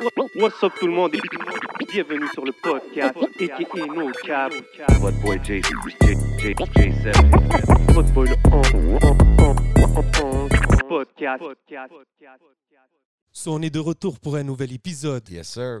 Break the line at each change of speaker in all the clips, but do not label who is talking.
What's up tout le monde? Et bienvenue sur le podcast aka No Cap.
Votre boy J, J, J, J7.
Votre boy le podcast.
So, on est de retour pour un nouvel épisode.
Yes, sir.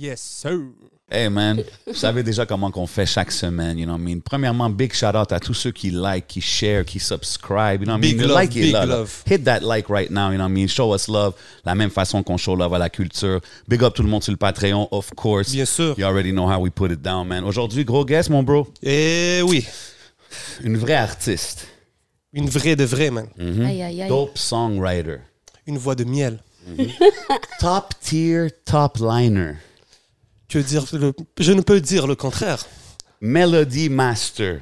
Yes, sir.
Hey man, vous savez déjà comment qu'on fait chaque semaine, you know what I mean? Premièrement, big shout out à tous ceux qui like, qui share, qui subscribe, you know what I
Big
mean? Le
love,
like
big love.
Hit that like right now, you know what I mean? Show us love, la même façon qu'on show love à la culture. Big up tout le monde sur le Patreon, of course.
Bien sûr.
You already know how we put it down, man. Aujourd'hui, gros guest, mon bro.
Et oui,
Une vraie artiste.
une vraie de vraie, man.
Aïe, aïe, aïe.
Dope songwriter.
Une voix de miel.
Top tier, top liner.
Que dire le- Je ne peux dire le contraire.
Melody Master.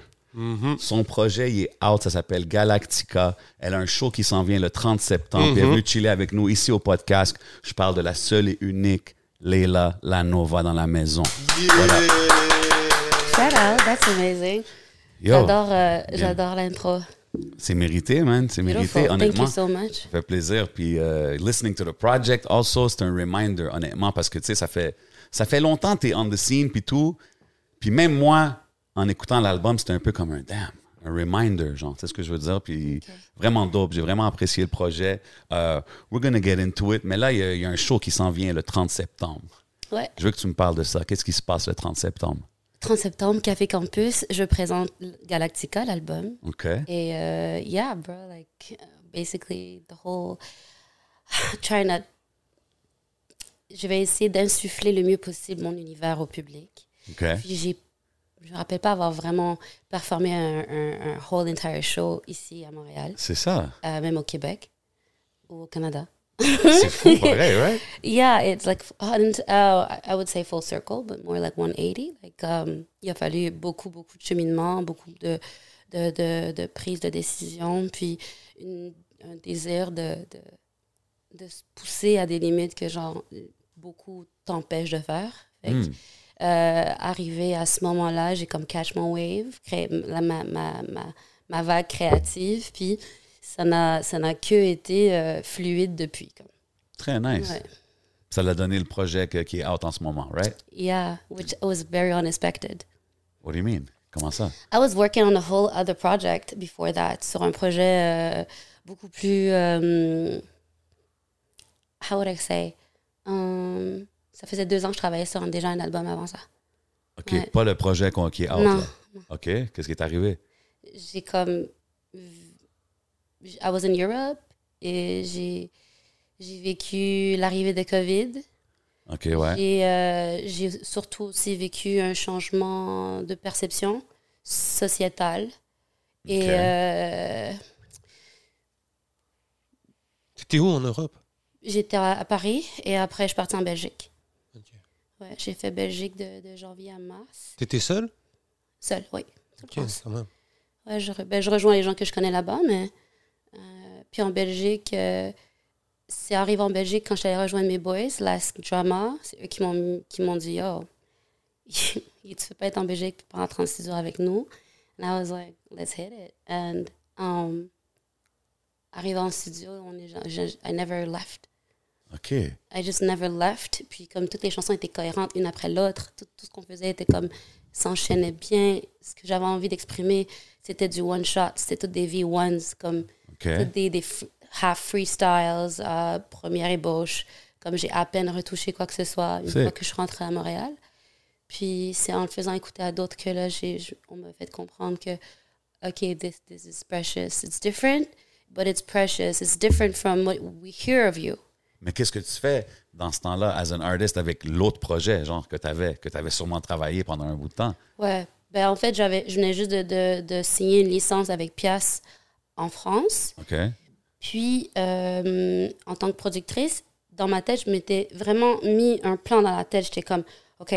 Son projet, il est out, ça s'appelle Galactica. Elle a un show qui s'en vient le 30 septembre. puis Elle est venue chiller avec nous ici au podcast. Je parle de la seule et unique Leila Lanova dans la maison. Voilà.
Shout out, that's amazing. J'adore, euh, j'adore l'intro.
c'est mérité, man. C'est mérité,
Beautiful. Thank
honnêtement.
you so much.
Ça fait plaisir. Puis euh, listening to the project, also, c'est un reminder, honnêtement, parce que, tu sais, ça fait, ça fait longtemps que tu es on the scene, puis tout. Puis même moi, en écoutant l'album, c'était un peu comme un damn, un reminder, genre, tu sais ce que je veux dire? Puis vraiment dope. J'ai vraiment apprécié le projet. Euh, we're gonna get into it. Mais là, il y, a- il y a un show qui s'en vient le 30 septembre.
Ouais.
Je veux que tu me parles de ça. Qu'est-ce qui se passe le 30 septembre?
30 septembre, Café Campus, je présente Galactica, l'album.
OK?
Et euh, yeah, bro, like, uh, basically, the whole. Try not. Je vais essayer d'insuffler le mieux possible mon univers au public.
OK?
Puis j'ai. Je me rappelle pas avoir vraiment performé un, un, un whole entire show ici à Montréal,
C'est ça.
euh, même au Québec ou au Canada.
C'est fou, pareil, right?
Yeah, it's like uh, I I would say full circle, but more like 180. Like, um, il a fallu beaucoup, beaucoup de cheminement, beaucoup de, de, de, de prise de décision, puis une- un désir de, de, de se pousser à des limites que, genre, beaucoup t'empêchent de faire. Fait que, euh, arrivé à ce moment-là, j'ai comme catch my wave, créé la- ma, ma, ma, ma vague créative, puis ça n'a ça n'a que été euh, fluide depuis. Comme.
Très nice.
Ouais.
Ça l'a donné le projet que- qui est out en ce moment, right?
Yeah, which was very unexpected.
What do you mean? Comment ça?
I was working on a whole other project before that, sur un projet euh, beaucoup plus. How would I say? Um, ça faisait deux ans que je travaillais sur un- déjà un album avant ça.
OK,
Ouais.
pas le projet qu'on- qui est out,
Non.
là. OK, qu'est-ce qui est arrivé?
J'ai comme. I was in Europe et j'ai j'ai vécu l'arrivée de COVID.
OK, ouais.
J'ai euh, j'ai surtout aussi vécu un changement de perception sociétale. Et
Ok.
euh,
C'était où en Europe?
J'étais à, Paris et après je partie en Belgique. Ouais, j'ai fait Belgique de, de janvier à mars.
T'étais seul
Seule, oui. seule
Ok, quand même.
Ouais, je, ben, je rejoins les gens que je connais là-bas, mais. euh, puis en Belgique, euh, c'est arrivé en Belgique quand j'allais rejoindre mes boys, Last Drama. C'est eux qui m'ont qui m'ont dit Yo, tu peux pas être en Belgique pendant 36 heures avec nous. And I was like, let's hit it. And um, arrivé en studio, on est, je- I never left.
OK.
I just never left. Puis comme toutes les chansons étaient cohérentes une après l'autre, tout, tout ce qu'on faisait était comme s'enchaînait bien. Ce que j'avais envie d'exprimer, c'était du one shot, c'était toutes des V1s, comme toutes des, half freestyles, euh, première ébauche. Comme j'ai à peine retouché quoi que ce soit une fois que je suis rentrée à Montréal. Puis c'est en le faisant écouter à d'autres que là, j'ai, on m'a fait comprendre que, OK, this, this is precious. It's different, but it's precious. It's different from what we hear of you.
Mais qu'est-ce que tu fais dans ce temps-là, as an artist, avec l'autre projet, genre, que tu avais, que tu avais sûrement travaillé pendant un bout de temps?
Ouais. Ben, en fait, j'avais, je venais juste de, de, de signer une licence avec Pias en France.
OK?
Puis, euh, en tant que productrice, dans ma tête, je m'étais vraiment mis un plan dans la tête. J'étais comme, OK,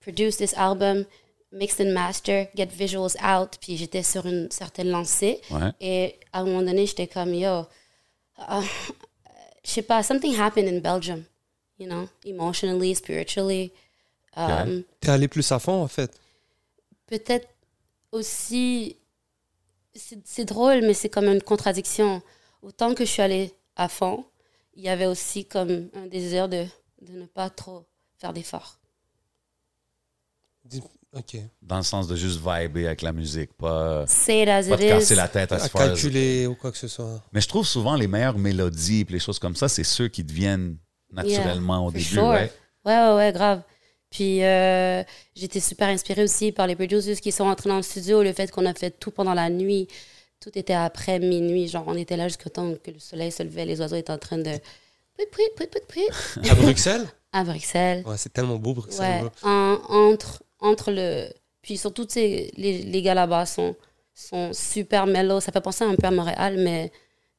produce this album, mix and master, get visuals out. Puis j'étais sur une certaine lancée.
Ouais.
Et à un moment donné, j'étais comme, yo, uh, je sais pas, something happened in Belgium, you know, emotionally, spiritually. Um,
T'es allé plus à fond, en fait.
Peut-être aussi, c'est c'est drôle, mais c'est comme une contradiction. Autant que je suis allée à fond, il y avait aussi comme un désir de, de ne pas trop faire d'efforts.
Dans le sens de juste vibrer avec la musique, pas, pas te casser la tête à
À
se faire.
calculer ou quoi que ce soit.
Mais je trouve souvent les meilleures mélodies et les choses comme ça, c'est ceux qui deviennent naturellement au début.
sure.
ouais.
Ouais, ouais, ouais, grave. Puis euh, j'étais super inspirée aussi par les producers qui sont entrés dans le studio, le fait qu'on a fait tout pendant la nuit. Tout était après minuit. Genre, on était là jusqu'au temps que le soleil se levait, les oiseaux étaient en train de.
À Bruxelles?
À Bruxelles.
Ouais, c'est tellement beau, Bruxelles.
Ouais,
bro.
en- entre, entre le. Puis surtout, tu sais, les, les gars là-bas sont, sont super mellow. Ça fait penser un peu à Montréal, mais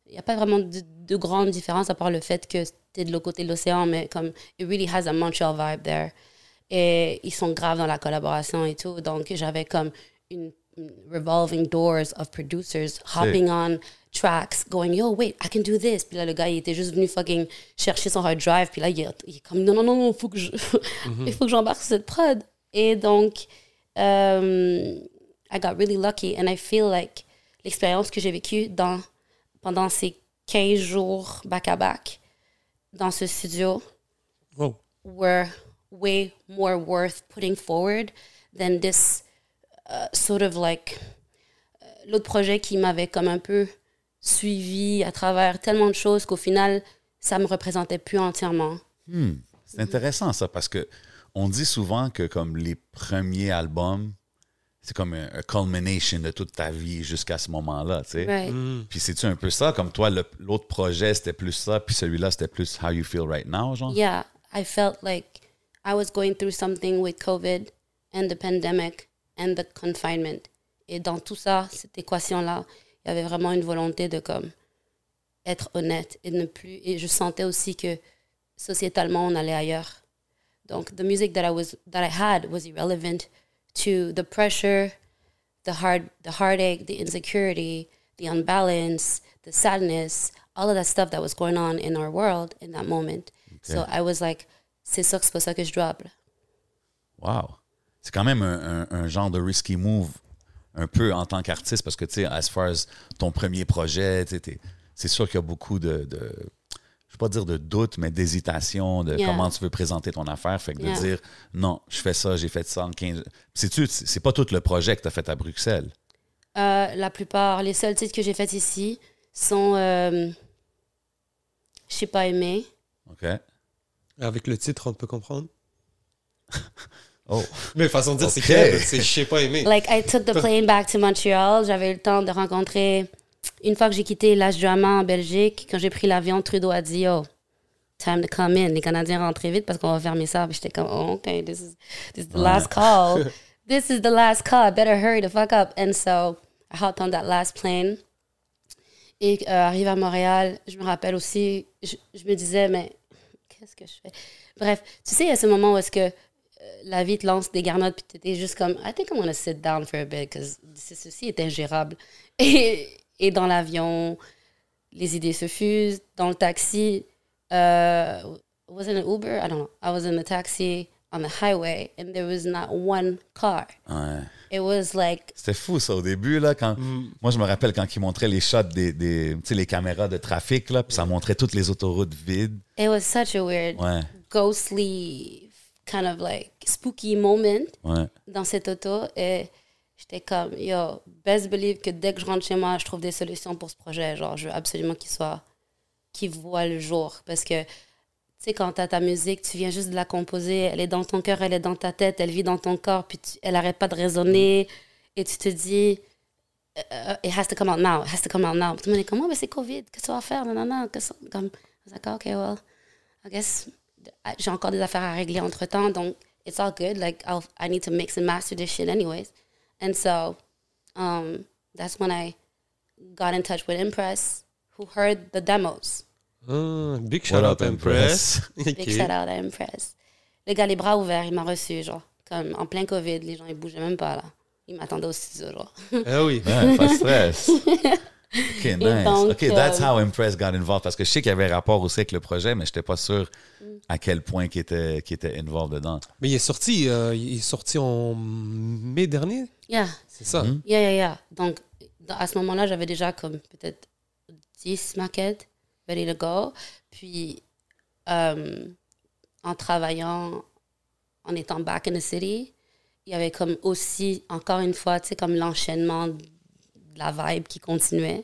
il n'y a pas vraiment de, de grande différence à part le fait que c'était de l'autre côté de l'océan, mais comme, it really has a Montreal vibe there. Et ils sont graves dans la collaboration et tout. Donc, j'avais comme une, revolving doors of producers hopping on tracks, going, yo, wait, I can do this. Puis là, le gars, il était juste venu fucking chercher son hard drive. Puis là, il est, il est comme, non, non, non, faut que je, il faut que j'embarque sur cette prod. Et donc, um, I got really lucky. And I feel like l'expérience que j'ai vécue dans, pendant ces 15 jours back-à-back dans ce studio,
Wow.
were way more worth putting forward than this uh, sort of like euh, l'autre projet qui m'avait comme un peu suivi à travers tellement de choses qu'au final ça me représentait plus entièrement.
Hmm. C'est intéressant ça parce que on dit souvent que comme les premiers albums, c'est comme un, un culmination de toute ta vie jusqu'à ce moment-là, tu sais.
Right.
Puis c'est-tu un peu ça, comme toi, l'autre projet c'était plus ça, puis celui-là c'était plus How You Feel Right Now, genre?
Yeah, I felt like I was going through something with COVID and the pandemic and the confinement. Et dans tout ça, cette équation-là, il y avait vraiment une volonté de comme être honnête et ne plus. Et je sentais aussi que sociétalement, on allait ailleurs. Donc, the music that I was that I had was irrelevant to the pressure, the hard, the heartache, the insecurity, the unbalance, the sadness, all of that stuff that was going on in our world in that moment. So I was like, c'est ça que c'est pas ça que je là.
Wow. C'est quand même un, un- un genre de risky move un peu en tant qu'artiste parce que, tu sais, as far as ton premier projet, c'est sûr qu'il y a beaucoup de, de- je vais pas dire de doute, mais d'hésitation de
Yeah.
comment tu veux présenter ton affaire. Fait que de dire, non, je fais ça, j'ai fait ça en 15... C'est-tu, c'est pas tout le projet que tu as fait à Bruxelles.
Euh, la plupart, les seuls titres que j'ai faits ici sont euh, Je sais pas aimé.
OK?
Avec le titre, on peut comprendre.
Oh,
Mais façon de dire, c'est
Ok.
clair, c'est je sais pas aimer.
Like, I took the plane back to Montreal. J'avais eu le temps de rencontrer. Une fois que j'ai quitté l'âge drama en Belgique, quand j'ai pris l'avion, Trudeau a dit Yo, time to come in. Les Canadiens rentrez vite parce qu'on va fermer ça. Puis j'étais comme Oh, OK, this is, this is the last call. this is the last call. I better hurry the fuck up. And so I hopped on that last plane. Et euh, arrivé à Montréal, je me rappelle aussi, je, je me disais, mais qu'est-ce que je fais? Bref, tu sais, il y a ce moment où est-ce que euh, la vie te lance des garnottes, puis tu étais juste comme, I think I'm gonna sit down for a bit, because ceci est ingérable. Et, et dans l'avion, les idées se fusent. Dans le taxi, euh, was it an Uber? I don't know. I was in the taxi on the highway, and there was not one car.
ouais.
It was like,
C'était fou, ça, au début, là, quand... Moi, je me rappelle quand ils montraient les shots des, des tu sais, les caméras de trafic, là, puis ça montrait toutes les autoroutes vides.
it was such a weird,
Ouais,
ghostly, kind of like spooky moment.
ouais.
dans cette auto et j'étais comme, yo, best believe que dès que je rentre chez moi, je trouve des solutions pour ce projet. Genre, je veux absolument qu'il soit, qu'il voit le jour. Parce que, tu sais, quand t'as ta musique, tu viens juste de la composer, elle est dans ton cœur, elle est dans ta tête, elle vit dans ton corps, puis elle arrête pas de résonner. Et tu te dis, euh, it has to come out now, it has to come out now. Tout le monde est comme, oh, mais c'est COVID, qu'est-ce que tu vas faire? Non, non, non. qu'est-ce que- Comme, like, OK, well, I guess j'ai encore des affaires à régler entre temps, donc it's all good. Like I need to mix and master this shit anyways, and so um, that's when I got in touch with Impress, who heard the demos.
Ah, big shout
up,
out Impress?
Big shout out à Impress. Le gars les bras ouverts, il m'a reçu genre comme en plein COVID, les gens, ils bougeaient même pas, là. Ils m'attendaient au studio, genre.
Eh oui.
Ouais, pas de stress. OK, nice.
donc,
OK, that's
euh,
how Impress got involved. Parce que je sais qu'il y avait rapport aussi avec le projet, mais je n'étais pas sûr
Mm.
à quel point qu'il était, qu'il était involved dedans.
Mais il est sorti, euh, il est sorti en mai dernier,
Yeah,
c'est ça.
Mhm.
yeah, yeah, yeah. Donc, à ce moment-là, j'avais déjà comme peut-être 10 maquettes ready to go. Puis, euh, en travaillant, en étant back in the city, il y avait comme aussi, encore une fois, tu sais, comme l'enchaînement de la vibe qui continuait.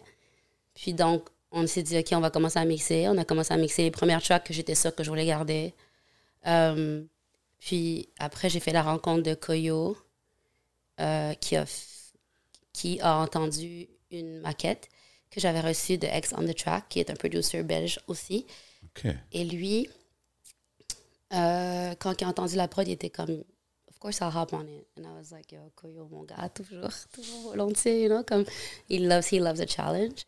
Puis donc, on s'est dit, OK, on va commencer à mixer. On a commencé à mixer les premières tracks que j'étais sûre que je voulais garder. Euh, puis après, j'ai fait la rencontre de Koyo, euh, qui, a, f- qui a entendu une maquette que j'avais reçue de X on the Track, qui est un producer belge aussi. Et lui, euh, quand il a entendu la prod, il était comme, course I'll hop on it. And I was like, yo, Koyo, mon gars, toujours, toujours volontiers, you know, comme, he loves, he loves a challenge.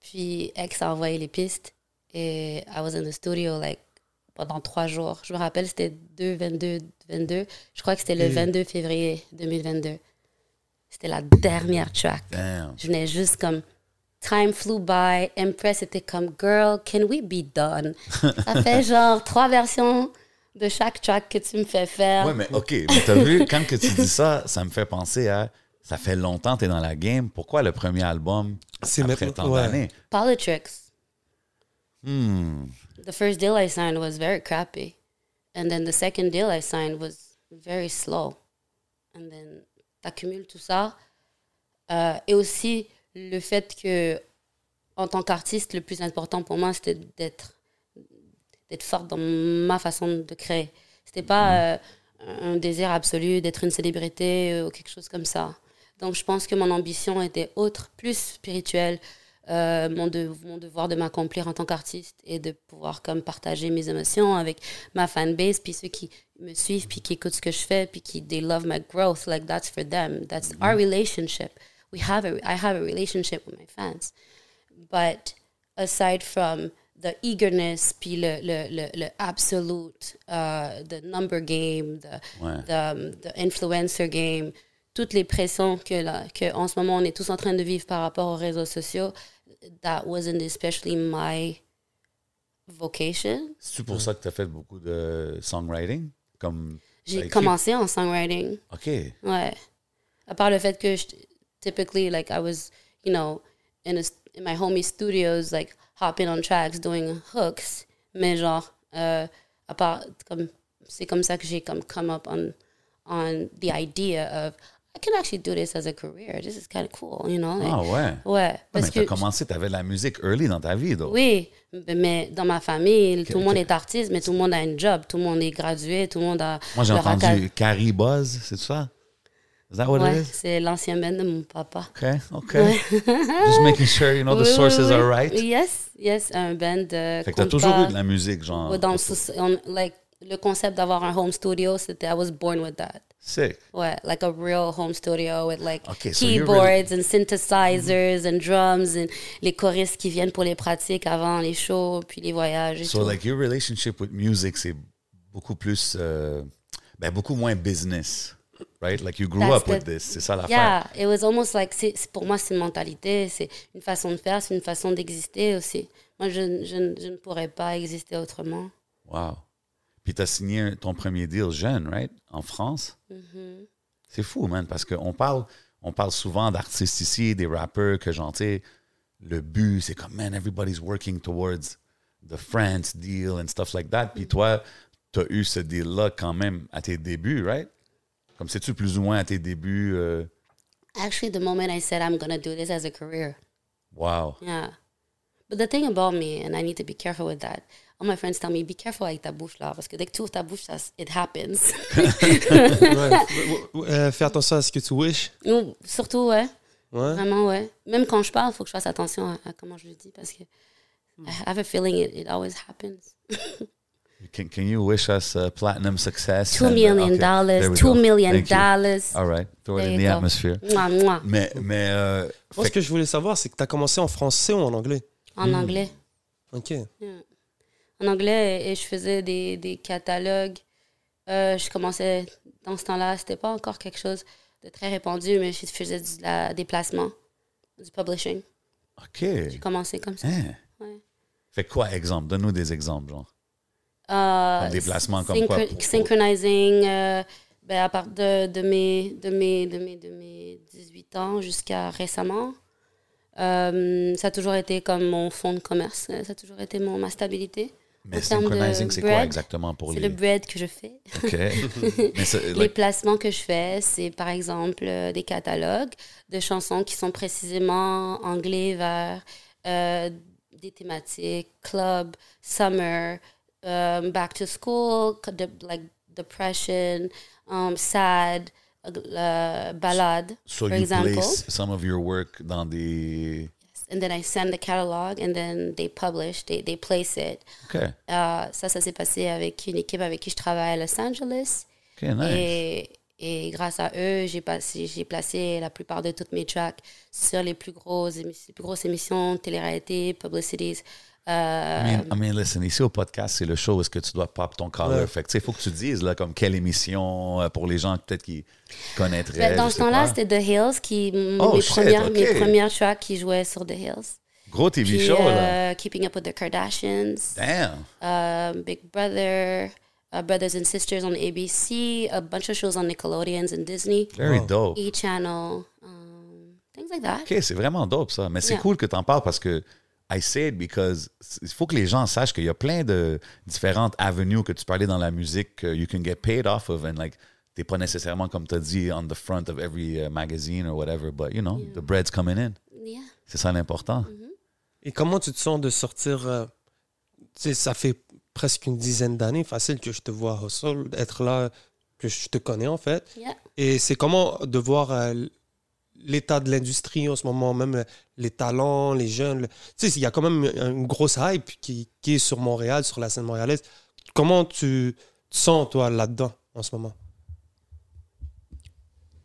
Puis X a envoyé les pistes et I was in the studio, like, pendant trois jours. Je me rappelle, c'était 2, 22, 22. Je crois que c'était le
Et-
22 février 2022. C'était la dernière track.
Damn.
Je venais juste comme time flew by. Empress était comme girl, can we be done? Ça fait genre trois versions de chaque track que tu me fais faire.
Ouais, mais OK. Mais t'as vu, quand que tu dis ça, ça me fait penser à. Ça fait longtemps que t'es dans la game. Pourquoi le premier album
C'est
après tant
ouais.
d'années?
Politics.
Hmm.
The first deal I signed was very crappy. And then the second deal I signed was very slow. And then t'accumules tout ça. Euh, et aussi le fait que, en tant qu'artiste, le plus important pour moi, c'était d'être d'être forte dans ma façon de créer. C'était pas euh, un désir absolu d'être une célébrité ou quelque chose comme ça. Donc je pense que mon ambition était autre, plus spirituelle, euh, mon, de- mon devoir de m'accomplir en tant qu'artiste et de pouvoir comme partager mes émotions avec ma fanbase, puis ceux qui me suivent, puis qui écoutent ce que je fais, puis qui they love my growth, like that's for them. That's our relationship. We have a, I have a relationship with my fans. But aside from the eagerness, puis le, le, le, le absolute, uh, the number game, the,
Ouais.
the, the influencer game, toutes les pressions que, là, que en ce moment on est tous en train de vivre par rapport aux réseaux sociaux, that wasn't especially my vocation.
C'est pour ça que t'as fait beaucoup de songwriting? Comme.
J'ai commencé en songwriting.
OK.
Ouais. À part le fait que je, typically, like, I was, you know, in, a, in my homie studios, like, hopping on tracks, doing hooks. Mais genre, euh, à part, comme, c'est comme ça que j'ai comme come up on, on the idea of, I can actually do this as a career. This is kind of cool, you know?
Ah ouais.
Ouais.
Ouais,
Parce
mais
que,
commencé, t'avais de la musique early dans ta vie, donc.
oui, mais dans ma famille, tout le monde est artiste, mais tout le monde a un job, tout le monde est gradué, tout le monde a.
Moi, j'ai entendu Carrie Buzz, c'est ça? Is that what
Ouais,
it is?
c'est l'ancien band de mon papa.
OK, OK. Just making sure, you know, the
Oui,
sources
oui.
are right.
Yes, yes, un band de.
Fait que t'as toujours eu de la musique, genre.
Dans on- like, le concept d'avoir un home studio, c'était, I was born with that.
Sick.
Ouais, like a real home studio with like
Okay, so
keyboards and synthesizers and drums and les choristes qui viennent pour les pratiques avant les shows, puis les voyages et
So,
tout.
like, your relationship with music, c'est beaucoup plus. euh, ben, beaucoup moins business. Right? Like, you grew
That's
up with this. C'est ça l'affaire.
Yeah, it was almost like, pour moi, c'est une mentalité, c'est une façon de faire, c'est une façon d'exister aussi. Moi, je, je, je ne pourrais pas exister autrement.
Wow. Puis t'as signé ton premier deal jeune, right? En France?
Mm-hmm.
C'est fou, man, parce qu'on parle, on parle souvent d'artistes ici, des rappeurs, que tu sais, le but, c'est comme, man, everybody's working towards the France deal and stuff like that. Puis toi, t'as eu ce deal-là quand même à tes débuts, right? Comme sais-tu plus ou moins à tes débuts? euh,
Actually, the moment I said I'm going to do this as a career,
wow.
Yeah. But the thing about me, and I need to be careful with that, all my friends tell me, be careful avec ta bouche là, parce que dès que tu ouvres ta bouche, ça, it happens.
Ouais. Euh, fais attention à ce que tu wish.
Ou, Surtout, ouais.
Ouais.
Vraiment, ouais. Même quand je parle, il faut que je fasse attention à, à comment je le dis, parce que I have a feeling it, it always happens.
Can, can you wish us uh, platinum success?
Two
and, uh,
million dollars, two
go.
million
Thank you.
dollars.
All right. Throw it in the
go.
atmosphere.
Mouah, mouah.
Mais, mais euh,
Moi, ce que je voulais savoir, c'est que tu as commencé en français ou en anglais?
En anglais.
OK.
En anglais, et je faisais des, des catalogues. Euh, je commençais dans ce temps-là, c'était pas encore quelque chose de très répandu, mais je faisais du, la, des placements, du publishing.
OK.
J'ai commencé comme ça.
Hein?
Ouais.
Fait quoi, exemple? Donne-nous des exemples, genre.
Euh,
Comme des placements comme quoi, pour-
Synchronizing, euh, ben, à part de, de, mes, de, mes, de, mes, de mes 18 ans jusqu'à récemment. Euh, ça a toujours été comme mon fonds de commerce. Ça a toujours été mon, ma stabilité.
Mais
En
synchronizing, c'est quoi exactement pour
C'est
les...
le bread que je fais.
OK. Mais c'est,
Les placements que je fais, c'est par exemple euh, des catalogues de chansons qui sont précisément anglais vers euh, des thématiques club, summer, um, back to school, like depression, um, sad, uh, ballade,
so
for
you
example.
place some of your work dans des...
And then I send the catalog and then they publish, they, they place it.
OK.
Euh, ça, ça s'est passé avec une équipe avec qui je travaille à Los Angeles.
OK, nice.
Et, et grâce à eux, j'ai passé- j'ai placé la plupart de toutes mes tracks sur les plus grosses, les plus grosses émissions, télé-réalité, publicities. Euh,
I mean, I mean, listen, ici au podcast, c'est le show où est-ce que tu dois pop ton color.
Ouais.
Fait que, il faut que tu dises, là, comme quelle émission euh, pour les gens peut-être qui connaîtraient.
ben, dans ce temps-là, c'était The Hills, qui,
Oh,
mes,
shit,
premières,
ok.
mes premières tracks qui jouaient sur The Hills.
Gros TV
Puis,
show, là.
euh, Keeping Up with the Kardashians,
Damn.
euh, Big Brother, uh, Brothers and Sisters on ABC, a bunch of shows on Nickelodeons and Disney,
Very
Wow.
dope.
E Channel, um, things like that.
OK, c'est vraiment dope, ça. Mais c'est
Yeah.
cool que tu en parles parce que I say it because il faut que les gens sachent qu'il y a plein de différentes avenues que tu peux aller dans la musique que you can get paid off of and like t'es pas nécessairement comme tu as dit on the front of every uh, magazine or whatever but you know the bread's coming in
Yeah.
c'est ça l'important
Et comment tu te sens de sortir euh, Tu sais, ça fait presque une dizaine d'années, facile que je te vois hustle, être là, que je te connais en fait.
Yeah.
Et c'est comment de voir euh, l'état de l'industrie en ce moment, même euh, les talents, les jeunes. le- Tu sais, il y a quand même une grosse hype qui, qui est sur Montréal, sur la scène montréalaise. Comment tu te sens, toi, là-dedans, en ce moment?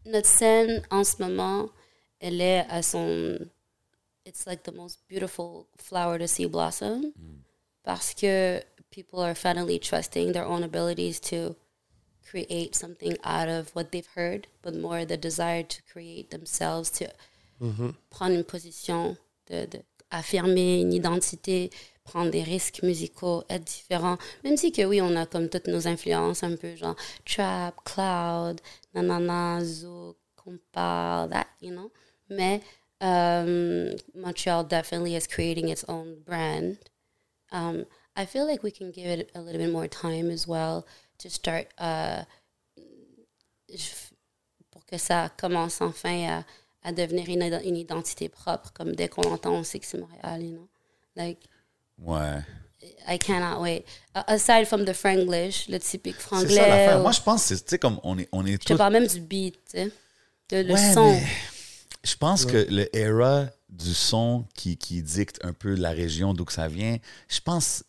Notre scène en ce moment, elle est à son. It's like the most beautiful flower to see blossom. Parce que people are finally trusting their own abilities to create something out of what they've heard, but more the desire to create themselves, to prendre une position, de, de affirmer une identité, prendre des risques musicaux, être différent. Même si que oui, on a comme toutes nos influences, un peu genre trap, cloud, nanana, zouk, compa, that, you know. Mais um, Montreal definitely is creating its own brand. Um, I feel like we can give it a little bit more time as well to start uh, je- pour que ça commence enfin à, à devenir une, une identité propre. Comme dès qu'on l'entend, on sait que c'est Montréal, you know? Like,
ouais
I cannot wait. A- aside from the franglish, le typique
c'est
franglais.
ça l'affaire
ou-
moi je pense que c'est tu sais comme on est on est
je te parle même du beat, tu sais. Le
Ouais,
son.
mais je pense que le era du son qui, qui dicte un peu la région d'où que ça vient, je pense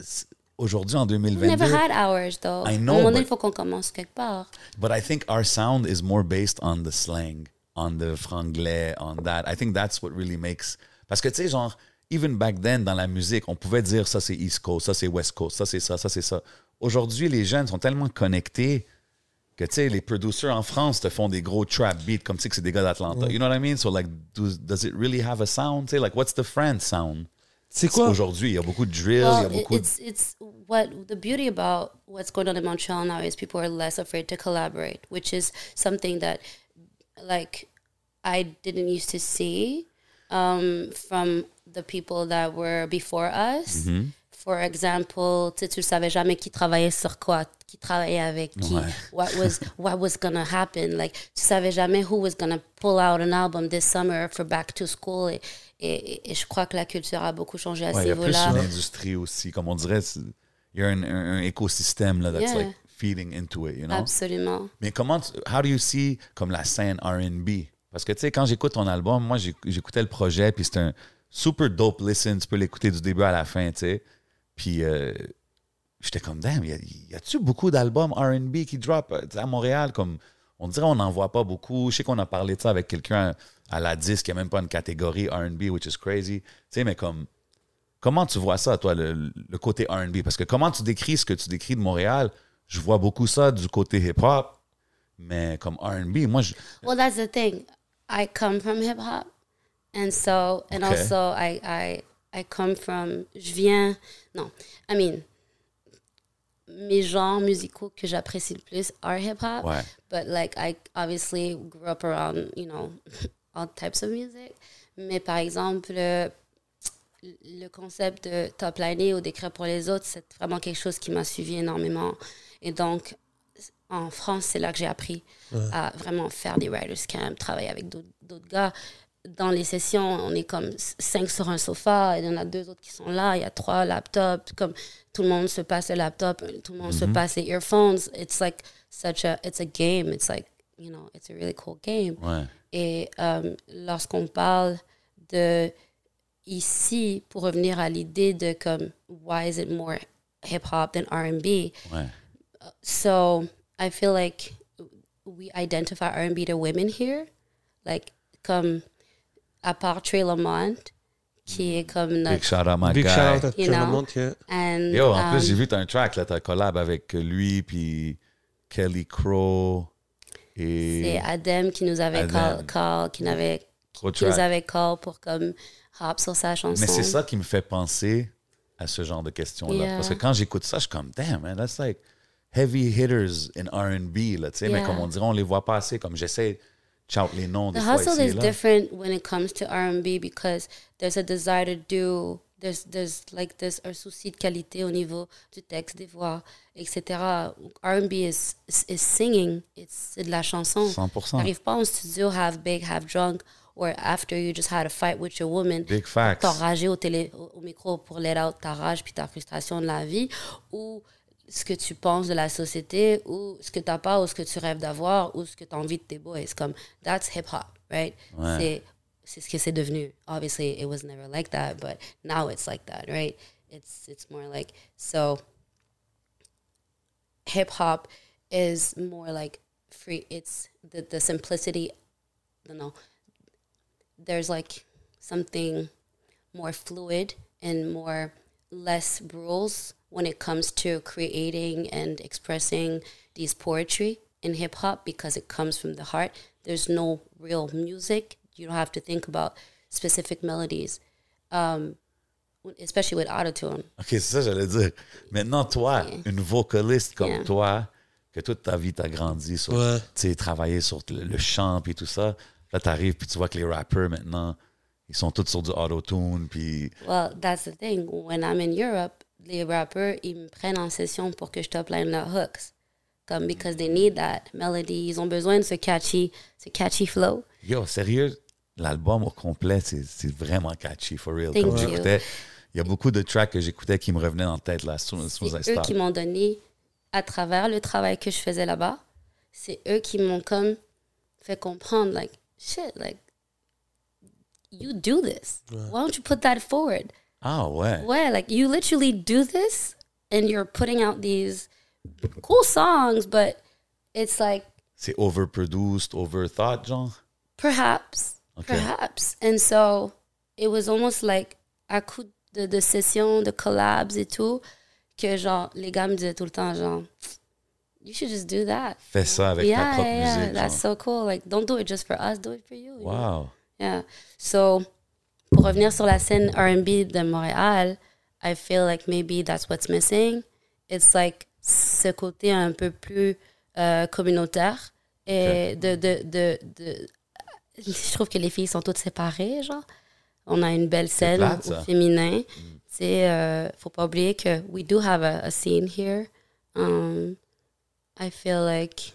aujourd'hui en
We
2022
never had ours, though.
I
à un
know,
moment donné,
but-
il faut qu'on commence quelque part.
But I think our sound is more based on the slang, on the franglais, on that. I think that's what really makes. Parce que tu sais, genre, even back then, dans la musique, on pouvait dire ça c'est East Coast, ça c'est West Coast, ça c'est ça, ça c'est ça. Aujourd'hui, les jeunes sont tellement connectés que tu sais, les producers en France te font des gros trap beats comme tu sais que c'est des gars d'Atlanta. You know what I mean? So like, do- does it really have a sound? Tu sais, like, what's the France sound?
C'est quoi?
Aujourd'hui, il y a beaucoup de drill, il y a
Well,
beaucoup de...
it's it's what the beauty about what's going on in Montreal now is people are less afraid to collaborate, which is something that like I didn't used to see um, from the people that were before us.
Mm-hmm.
For example, tu tu savais jamais qui travaillait sur quoi, qui travaillait avec qui,
Ouais.
what was what was gonna happen? Like tu savais jamais who was gonna pull out an album this summer for back to school? Et, et, et je crois que la culture a beaucoup changé à
Ouais,
ce
il y a plus
niveau-là.
une industrie aussi, comme on dirait, il y a un, un- un écosystème là, that's
Yeah.
like feeding into it, you know?
Absolument.
Mais comment, tu- how do you see comme la scène R&B? Parce que tu sais, quand j'écoute ton album, moi j'écoutais le projet, puis c'est un super dope listen, tu peux l'écouter du début à la fin, tu sais. Puis euh, j'étais comme, damn, y a-tu beaucoup d'albums R&B qui drop euh, à Montréal? Comme, on dirait on n'en voit pas beaucoup. Je sais qu'on a parlé de ça avec quelqu'un à la disque, il n'y a même pas une catégorie R&B, which is crazy. Tu sais, mais comme, comment tu vois ça, toi, le, le côté R&B? Parce que comment tu décris ce que tu décris de Montréal? Je vois beaucoup ça du côté hip-hop, Mais comme R&B, moi, je,
Well, that's the thing. I come from hip hop, and so and
Okay.
also I I I come from. Je viens. Non, I mean. Mes genres musicaux que j'apprécie le plus are hip hop,
Ouais.
but like I obviously grew up around you know all types of music. Mais par exemple, le, concept de top liner ou d'écrire pour les autres, c'est vraiment quelque chose qui m'a suivi énormément. Et donc, en France, c'est là que j'ai appris à vraiment faire des writers camp, travailler avec d'autres gars. Dans les sessions, on est comme cinq sur un sofa, et il y en a deux autres qui sont là, il y a trois laptops, comme tout le monde se passe le laptop, tout le monde se passe les earphones. It's like such a, it's a game. It's like, you know, it's a really cool game.
ouais.
Et euh, lorsqu'on parle de ici, pour revenir à l'idée de comme, why is it more hip hop than R&B?
Ouais.
So I feel like we identify R&B to women here, like comme à part Trey Lamont, qui est comme
Big
notre
shout out my
Big
guy.
shout out à
You know?
Mont, yeah.
and
Yo, en
um,
plus, j'ai vu, t'as un track, là, t'as un collab avec lui, puis Kelly Crow
c'est
et...
Adem qui nous avait call, call- qui, n'avait-
Gros
qui nous avait call pour comme hop sur sa chanson.
Mais c'est ça qui me fait penser à ce genre de questions-là.
Yeah.
Parce que quand j'écoute ça, je suis comme, damn, man, that's like heavy hitters in R&B, là, tu sais. Mais comme on dirait, on les voit pas assez. Comme j'essaie shout les noms
the hustle is different when it comes to R&B because there's a desire to do there's there's like there's un souci de qualité au niveau du texte des voix etc R&B is, is is singing it's c'est de la chanson
100%.
t'arrives pas en studio half big half drunk or after you just had a fight with your woman
Big facts.
t'enrager au, télé, au, au micro pour let out ta rage puis ta frustration de la vie ou ce que tu penses de la société ou ce que t'as pas ou ce que tu rêves d'avoir ou ce que tu as envie de tes boys. Comme, that's hip-hop, right?
Ouais.
C'est, c'est ce que c'est devenu. Obviously, it was never like that, but now it's like that, right? It's, it's more like, so hip-hop is more like free. It's the, the simplicity, you know, there's like something more fluid and more less rules when it comes to creating and expressing these poetry in hip hop because it comes from the heart. There's no real music. You don't have to think about specific melodies, um, especially with autotune.
OK, c'est ça que j'allais dire. Maintenant, toi, une vocaliste comme
Yeah.
toi, que toute ta vie, t'as grandi sur,
Ouais.
tu sais, travaillé sur le, le chant puis tout ça. Là, t'arrives puis tu vois que les rappers, maintenant, ils sont tous sur du auto-tune puis...
Well, that's the thing. When I'm in Europe, les rappers, ils me prennent en session pour que je top line leurs hooks. Comme, because they need that melody. Ils ont besoin de ce catchy, ce catchy flow.
Yo, sérieux, l'album au complet, c'est c'est vraiment catchy, for real.
Thank
Comme
you.
j'écoutais, il y a beaucoup de tracks que j'écoutais qui me revenaient en tête, là, sous, sous
C'est eux qui m'ont donné, à travers le travail que je faisais là-bas, c'est eux qui m'ont comme fait comprendre, like, shit, like, you do this. Why don't you put that forward?
Ah ouais.
Ouais, like, you literally do this and you're putting out these cool songs, but it's like,
C'est overproduced, overthought, genre?
Perhaps.
Okay.
Perhaps. And so it was almost like à coup de, de sessions, de collabs et tout, que genre, les gars me disaient tout le temps, genre, you should just do that.
Fais ça avec ta
yeah,
propre
yeah, yeah.
musique.
That's
genre.
so cool. Like, don't do it just for us, do it for you. you know?
Wow.
Yeah. So, pour revenir sur la scène R&B de Montréal, I feel like maybe that's what's missing. It's like ce côté un peu plus euh, communautaire et de, de, de, de- je trouve que les filles sont toutes séparées, genre. On a une belle scène
plate,
féminin. Tu sais, euh, faut pas oublier que we do have a, a scene here. Um, I feel like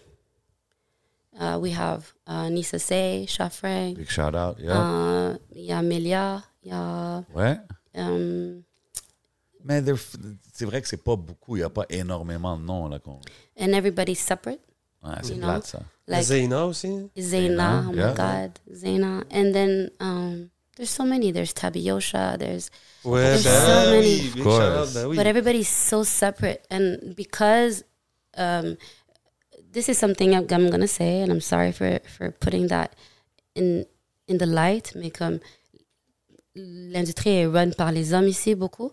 uh, we have uh, Nisa Say, Shafrang,
Big shout out. Yeah.
euh, il y a Amelia, il y a.
ouais.
um,
Mais there- c'est vrai que c'est pas beaucoup. Il n'y a pas énormément de noms. Là, qu'on...
and everybody's separate.
Ouais, c'est
You
plate,
know?
ça.
Like
Zayna aussi.
Zaina, oh my
yeah.
God, Zaina. And then um, there's so many. There's Tabiyosha, there's.
Ouais,
There's
ben
so
oui,
many.
Of course.
ben oui.
But everybody's so separate. And because um, this is something I'm, I'm to say, and I'm sorry for, for putting that in, in the light, mais comme l'industrie est run par les hommes ici beaucoup.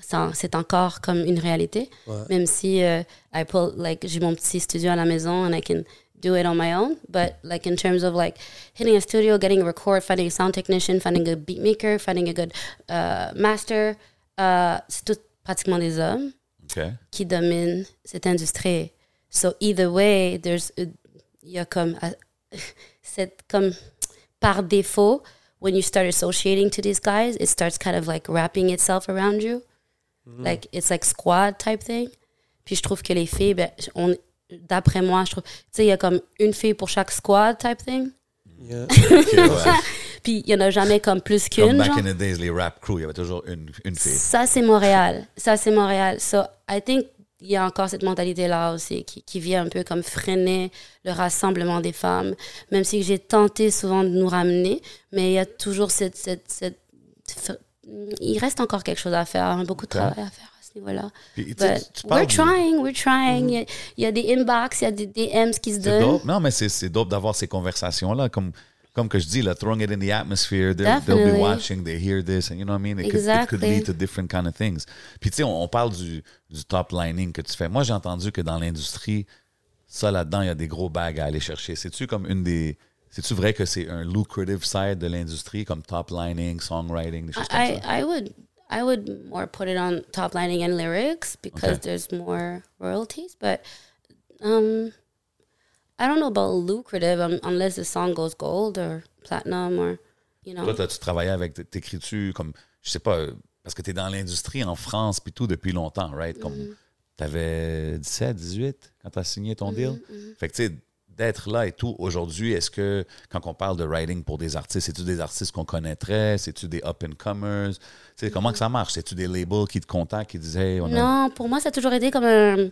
C'est encore comme une réalité.
Ouais.
Même si euh, I pull, like, j'ai mon petit studio à la maison and I can do it on my own. But like in terms of like hitting a studio, getting a record, finding a sound technician, finding a beat maker, finding a good uh, master, uh, c'est tout pratiquement des hommes qui dominent cette industrie. So either way, there's il y a comme uh, cette comme par défaut when you start associating to these guys, it starts kind of like wrapping itself around you. Like it's like squad type thing. Puis je trouve que les filles, ben, on, d'après moi, je trouve, tu sais, il y a comme une fille pour chaque squad type thing.
Yeah.
Ouais.
Puis il y en a jamais comme plus
Comme
qu'une.
back
genre.
in the days, les rap crew, il y avait toujours une, une fille.
Ça, c'est Montréal. Ça, c'est Montréal. So, I think il y a encore cette mentalité-là aussi qui, qui vient un peu comme freiner le rassemblement des femmes. Même si j'ai tenté souvent de nous ramener, mais il y a toujours cette... cette, cette- il reste encore quelque chose à faire, hein, beaucoup de travail à faire à ce niveau-là. We're trying, we're trying. Il y a- il y, a des inbox, il y a des DMs qui se donnent.
dope. Non, mais c'est c'est dope d'avoir ces conversations-là. Comme, comme que je dis, là, throwing it in the atmosphere, they'll, they'll be watching, they hear this, and you know what I mean? It, could, it could
Exactly.
lead to different kind of things. Puis tu sais, on, on parle du, du top lining que tu fais. Moi, j'ai entendu que dans l'industrie, ça là-dedans, il y a des gros bags à aller chercher. C'est-tu comme une des. C'est-tu vrai que c'est un lucrative side de l'industrie, comme top lining, songwriting, des choses comme
I,
ça?
I would I would more put it on top lining and lyrics because
Okay.
there's more royalties. But um, I don't know about lucrative um, unless the song goes gold or platinum or you know.
Toi, tu travaillé avec, t'écris-tu comme, je sais pas, parce que tu es dans l'industrie en France puis tout depuis longtemps, right? Comme,
Mm-hmm.
t'avais 17, 18 quand t'as signé ton deal?
mm-hmm.
Fait que, tu sais, d'être là et tout, aujourd'hui, est-ce que, quand on parle de writing pour des artistes, c'est-tu des artistes qu'on connaîtrait? C'est-tu des up-and-comers? Comment que ça marche? C'est-tu des labels qui te contactent, qui disent, hey, on a...
Non, pour moi, ça a toujours été comme un,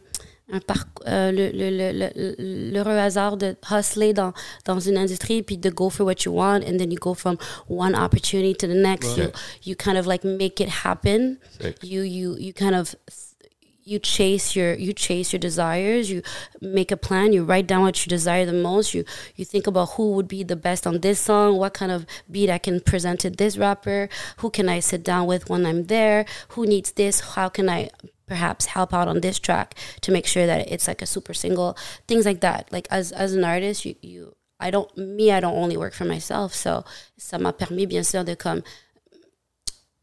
un parcours, euh, le, le, le, le- l'heureux hasard de hustler dans, dans une industrie, puis de go for what you want, and then you go from one opportunity to the next. You, you kind of like make it happen.
Sick.
You, you, you kind of you chase your you chase your desires you make a plan you write down what you desire the most you you think about who would be the best on this song what kind of beat i can present to this rapper who can i sit down with when i'm there who needs this how can i perhaps help out on this track to make sure that it's like a super single things like that. Like as as an artist you you i don't me i don't only work for myself. So ça m'a permis bien sûr de comme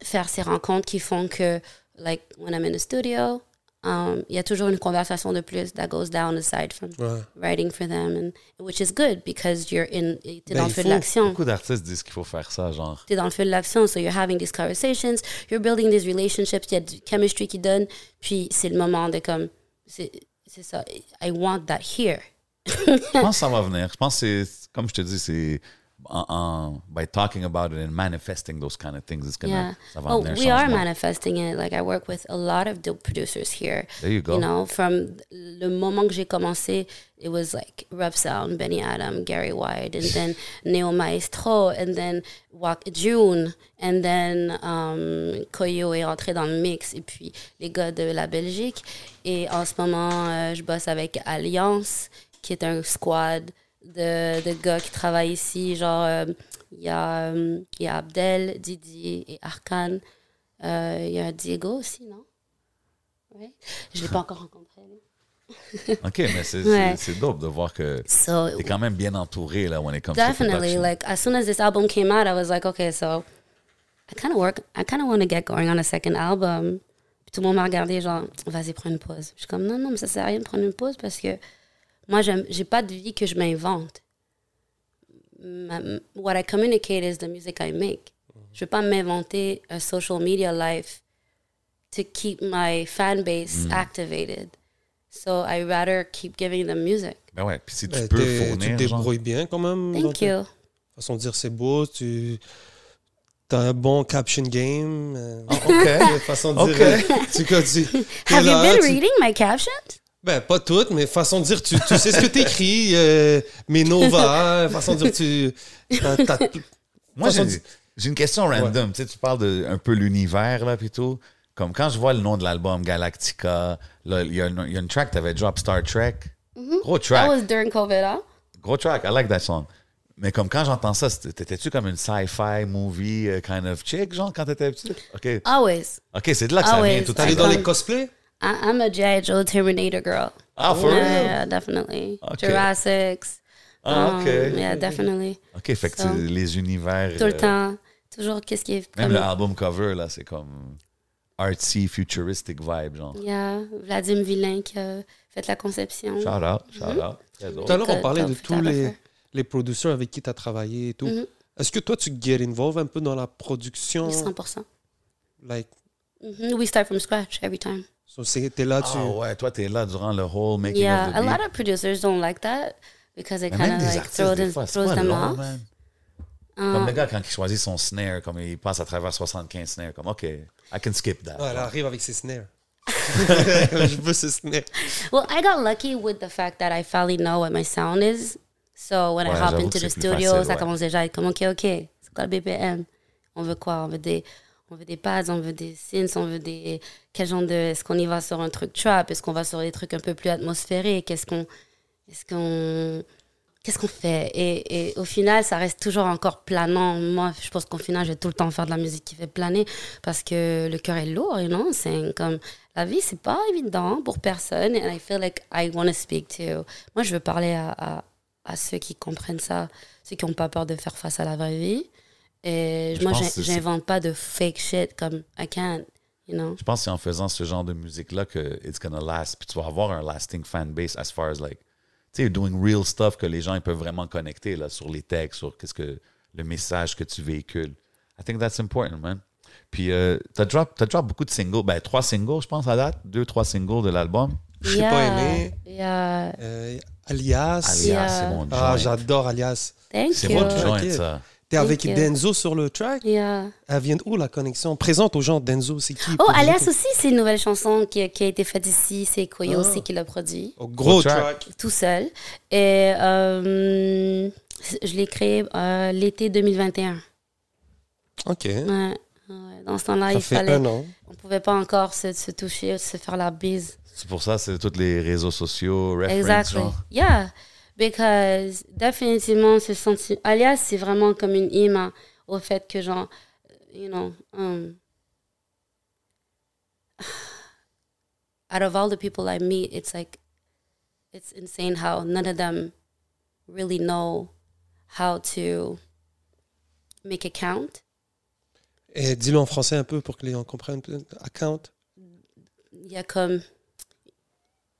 faire ces rencontres qui font que, like, when I'm in the studio, um, il y a toujours une conversation de plus that goes down aside from
Ouais.
writing for them, and which is good because you're in, t'es
Ben,
dans le feu de l'action.
Beaucoup d'artistes disent qu'il faut faire ça, genre.
T'es dans le feu de l'action, so you're having these conversations, you're building these relationships, il y a du chemistry qui donne, puis c'est le moment de comme, c'est c'est ça, I want that here.
Je pense que ça va venir. Je pense que c'est, comme je te dis, c'est en- by talking about it and manifesting those kind of things, it's gonna,
Yeah.
va
Oh, we are manifesting it. Like I work with a lot of dope producers here.
There you go.
You know, from le moment que j'ai commencé, it was like Rough Sound, Benny Adam, Gary White, and then Neo Maestro, and then Walk June, and then um, Koyo est entré dans le mix, et puis les gars de la Belgique. Et en ce moment, euh, je bosse avec Alliance, qui est un squad de, de gars qui travaillent ici. Genre, euh, il y, a, euh, y a Abdel, Didier et Arkan. Euh, Il y a Diego aussi, non? Ouais. Je ne l'ai pas encore rencontré.
OK, mais c'est,
Ouais.
dope de voir que
So,
t'es quand même bien entouré là when it comes to
definitely, like, as soon as this album came out, I was like, okay, so I kind of work, I kind of want to get going on a second album. Puis tout le monde m'a regardé, genre, vas-y, prends une pause. Je suis comme, non, non, mais ça sert à rien de prendre une pause parce que moi, j'ai pas de vie que je m'invente. What I communicate is the music I make. Je veux pas m'inventer a social media life to keep my fan base activated. So I rather keep giving them music.
Ben ouais, puis si tu
Ben,
peux
t'es- tu
fournir,
te
genre,
débrouilles bien quand même.
Thank
ta
you.
façon de dire c'est beau. Tu as un bon caption game. euh,
OK.
façon de dire. euh, tu, tu, t'es
Have you
là,
been
tu-
reading my captions?
Ben, pas toutes, mais façon de dire, tu, tu sais ce que t'écris, euh, mais Nova, façon de dire, tu. t'as- t'as-
Moi, j'ai,
de-
une question random. Tu sais, tu parles de un peu l'univers, là, puis tout. Comme quand je vois le nom de l'album, Galactica, là, il y, a une- il y a une track que t'avais drop Star Trek. Gros
That
track.
was during COVID, huh?
Gros track. I like that song. Mais comme quand j'entends ça, t'étais-tu comme une sci-fi movie euh, kind of chick, genre, quand t'étais petit? OK.
Always.
OK, c'est de là que ça
ouais,
vient
dans les cosplays?
I, I'm a G.I. Joe Terminator girl.
Ah, for
yeah,
real?
yeah, definitely.
Okay.
Jurassics.
Ah,
um,
ok.
Yeah, definitely.
OK, fait que
So,
tu- les univers...
Tout le
euh,
temps. Toujours qu'est-ce qui est
Même
comme...
l'album cover, là, c'est comme artsy, futuristic vibe, genre.
Yeah, Vladimir Villain qui a fait la conception.
Shout out, shout
Mm-hmm.
out. Très drôle.
Tout à l'heure, on parlait de tous les, les producers avec qui tu as travaillé et tout.
Mhm.
Est-ce que toi, tu get involved un peu dans la production?
100%.
Like,
Mhm, We start from scratch every time.
So c'est- t'es là, tu...
Ah ouais, toi, t'es là durant le whole making
Yeah,
of the
a
beat.
lot of producers don't like that because it kind of like
artistes,
throws them,
fois,
throws them
long,
off.
man.
Um,
Comme le gars, quand il choisit son snare, comme il passe à travers 75 snares, comme, OK, I can skip that.
Ouais, elle arrive avec ses snares. je veux ce snare.
Well, I got lucky with the fact that I finally know what my sound is. So when I
Ouais,
hop
j'avoue
into the studio,
facile,
ça
ouais.
commence déjà à être comme OK, OK, c'est quoi le BPM? On veut quoi? On veut des, on veut des pads, on veut des synths, on veut des. Quel genre de. Est-ce qu'on y va sur un truc trap? Est-ce qu'on va sur des trucs un peu plus atmosphériques? Est-ce qu'on. Est-ce qu'on. Qu'est-ce qu'on fait? Et, et au final, ça reste toujours encore planant. Moi, je pense qu'au final, je vais tout le temps faire de la musique qui fait planer parce que le cœur est lourd, you know? C'est comme. La vie, c'est pas évident pour personne. And I feel like I want to speak to. Moi, je veux parler à, à, à ceux qui comprennent ça, ceux qui n'ont pas peur de faire face à la vraie vie. Et
Je
moi,
pense
j'ai-
que c'est-
j'invente pas de fake shit comme I can't, you know?
Je pense que c'est en faisant ce genre de musique-là que it's gonna last. Puis tu vas avoir un lasting fan base as far as like, tu sais, doing real stuff que les gens ils peuvent vraiment connecter là, sur les textes, sur qu'est-ce que le message que tu véhicules. I think that's important, man. Puis euh, t'as drop, t'as drop beaucoup de singles, ben trois singles, je pense à date, deux, trois singles de l'album.
Je t'ai pas aimé.
Yeah.
Euh, alias.
Alias,
Yeah.
c'est mon
Ah,
joint.
j'adore Alias.
Thank
C'est mon joint, ça.
T'es avec
you.
Denzo sur le track?
Yeah.
Elle vient d'où la connexion? Présente aux gens Denzo, c'est qui?
Oh, Alias aussi, c'est une nouvelle chanson qui, qui a été faite ici. C'est Koyo
Ah.
aussi qui l'a produit,
Oh, gros
Gros track.
track.
tout seul. Et euh, je l'ai créé euh, l'été 2021.
OK.
Ouais. ouais. Dans ce temps-là,
Ça
il
fait
fallait.
un an.
On pouvait pas encore se, se toucher, se faire la bise.
C'est pour ça, c'est tous les réseaux sociaux, reference,
Exactly.
genre.
Yeah. Because définitivement, ce senti alias, c'est vraiment comme une à- au fait que, genre, you know, um, out of all the people I meet, it's like, it's insane how none of them really know how to make it count.
Et dis-le en français un peu pour que les gens comprennent. Account.
Il y a comme,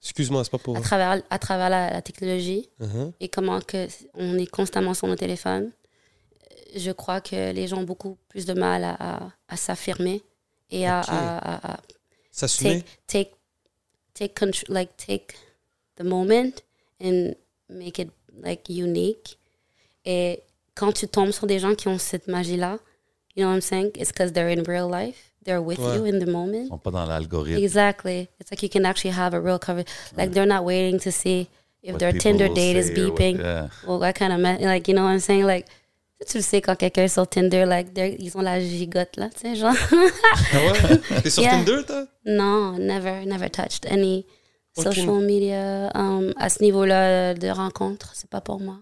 Excuse-moi, c'est pas pour.
à travers, à travers la, la technologie,
Mhm.
et comment que on est constamment sur nos téléphones, je crois que les gens ont beaucoup plus de mal à, à, à s'affirmer et à, à,
S'assumer.
take take take like take the moment and make it like unique. Et quand tu tombes sur des gens qui ont cette magie là, you know what I'm saying? It's because they're in real life. They're with
Ouais.
you in the
Ils
moment.
sont pas dans l'algorithme.
Exactly. It's like you can actually have a real cover. Like they're not waiting to see if
What
their Tinder date is
what-
beeping.
yeah.
Well, what kind of me- like you know what I'm saying? Like tu le sais quand quelqu'un est sur Tinder, like they're- ils ont la gigote là, tu sais genre.
Ah ouais? T'es sur
Yeah.
Tinder, toi?
non, never, never touched any
Aucune.
social media um, à ce niveau-là de rencontre. C'est pas pour moi.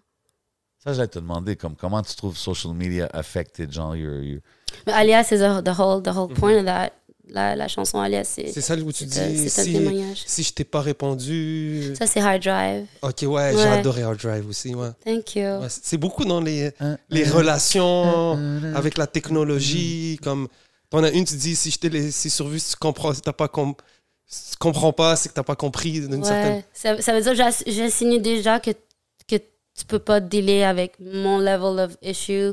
Ça, j'allais te demander, comme, comment tu trouves social media affected, genre, your, your-
Mais Alias, c'est the, the whole the whole point of that. La, la chanson Alias, c'est
C'est ça où tu dis
c'est
si,
témoignage.
si je t'ai pas répondu.
Ça, c'est Hard Drive.
Ok, ouais,
Ouais.
j'ai adoré Hard Drive aussi. Ouais.
Thank you.
Ouais, c'est beaucoup dans les,
Hein,
les relations avec la technologie. Comme t'en as une, tu dis si je t'ai laissé sur vue, si tu comprends, si t'as pas com- si tu comprends pas, c'est que t'as pas compris d'une certaine.
Ça, ça veut dire que j'ass- j'insinue déjà que, que tu peux pas dealer avec mon level of issue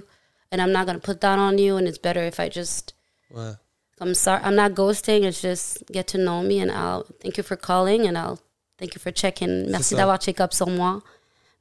and I'm not going to put that on you and it's better if I just
Ouais.
I'm sorry I'm not ghosting it's just get to know me and I'll thank you for calling and I'll thank you for checking. Merci d'avoir check up sur moi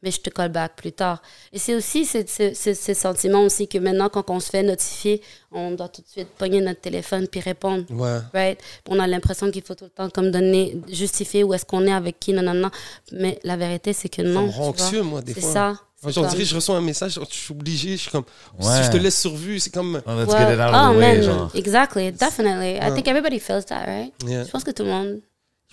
mais je te call back plus tard et c'est aussi ce, ce, ce- ce sentiment aussi que maintenant quand on se fait notifier on doit tout de suite pogner notre téléphone puis répondre
Ouais.
right? On a l'impression qu'il faut tout le temps comme donner, justifier où est-ce qu'on est avec qui, non, non, non. Mais la vérité, c'est que
Ça
non.
me rend anxieux, moi, des
C'est
fois.
ça. C'est
dirait que je reçois un message, je suis obligé, je suis comme,
Ouais.
si je te laisse sur vue, c'est comme,
Oh, let's get it out of
oh,
the way,
man,
genre.
exactly, definitely. I think everybody feels that, right?
Yeah.
Je pense que tout le monde.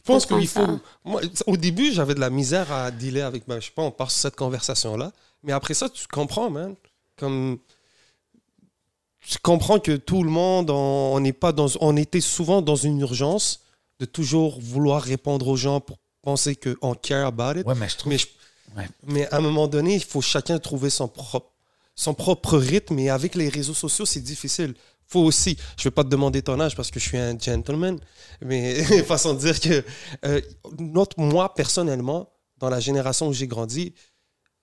Je pense qu'il faut. Moi, au début, j'avais de la misère à dealer avec. Ben, je sais pas, on part sur cette conversation-là. Mais après ça, tu comprends, man. Comme. Tu comprends que tout le monde, on, on n'est pas dans. On était souvent dans une urgence. de toujours vouloir répondre aux gens pour penser qu'on care about it.
Ouais, mais je trouve.
Mais, je-
Ouais.
mais à un moment donné, il faut chacun trouver son propre, son propre rythme. Et avec les réseaux sociaux, c'est difficile. Faut aussi, je vais pas te demander ton âge parce que je suis un gentleman, mais façon de dire que euh, notre, moi, personnellement, dans la génération où j'ai grandi,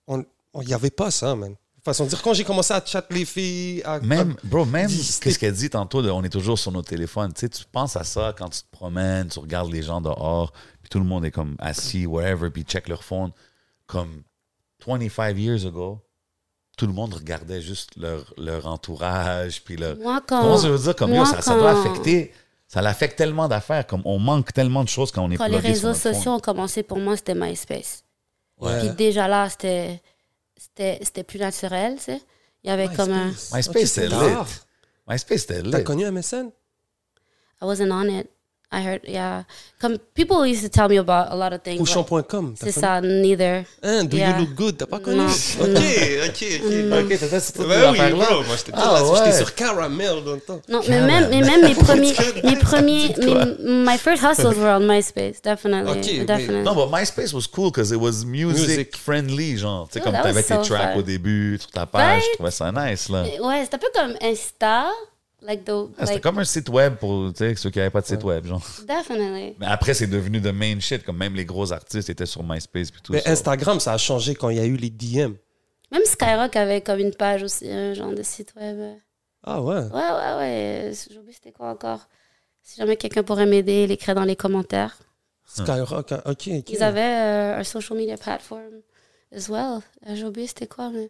on n'y avait pas ça, man. Façon de dire, quand j'ai commencé à chat les filles, à,
Même, bro, même qu'est-ce qu'elle dit tantôt, de, on est toujours sur nos téléphones. Tu sais, tu penses à ça quand tu te promènes, tu regardes les gens dehors, puis tout le monde est comme assis, wherever, puis check leur phone. Comme 25 years ago, tout le monde regardait juste leur, leur entourage, puis leur.
Moi,
Comment
quand,
je veux dire, comme
moi,
yo, ça, ça doit affecter. Ça l'affecte tellement d'affaires, comme on manque tellement de choses quand on est
quand les réseaux sociaux ont commencé, pour moi, c'était MySpace.
Ouais.
Puis déjà là, c'était c'était c'était plus naturel, tu sais. Il y avait comme un...
MySpace, c'était lit. MySpace, c'était
T'as
lit.
connu MSN?
I wasn't on it. I heard, yeah. Comme, people used to tell me about a lot of things. C'est ça, neither.
Hein, do
Yeah.
you look good? T'as pas connu?
Non.
Ok, ok, ok.
Ok, t'étais sur toutes ces
Ben oui, bro. Moi, j'étais
Ah,
j'étais
ouais.
sur Caramel dans le temps.
Non, mais même, mais même mes premiers, mes premiers, mes, my first hustles were on MySpace, definitely,
Ok, mais-
definitely.
Non, but MySpace was cool because it was music,
Music.
friendly, genre. Tu sais, comme
that
t'avais
was
tes
so
tracks
fun.
au début sur ta page,
Right?
je trouvais ça nice, là.
Ouais, c'est un peu comme Insta, like the,
Ah, C'était
like,
comme un site web pour ceux qui n'avaient pas de site web, genre.
definitely.
Mais après, c'est devenu the main shit, comme même les gros artistes étaient sur MySpace puis tout
Mais
ça.
Instagram, ça a changé quand il y a eu les DM.
Même Skyrock avait comme une page aussi, un genre de site web.
Ah ouais?
Ouais, ouais, ouais. J'ai oublié c'était quoi encore. Si jamais quelqu'un pourrait m'aider, il écrit dans les commentaires.
Skyrock, hein, ok, ok.
Ils avaient euh, un social media platform as well. Euh, J'ai oublié c'était quoi, mais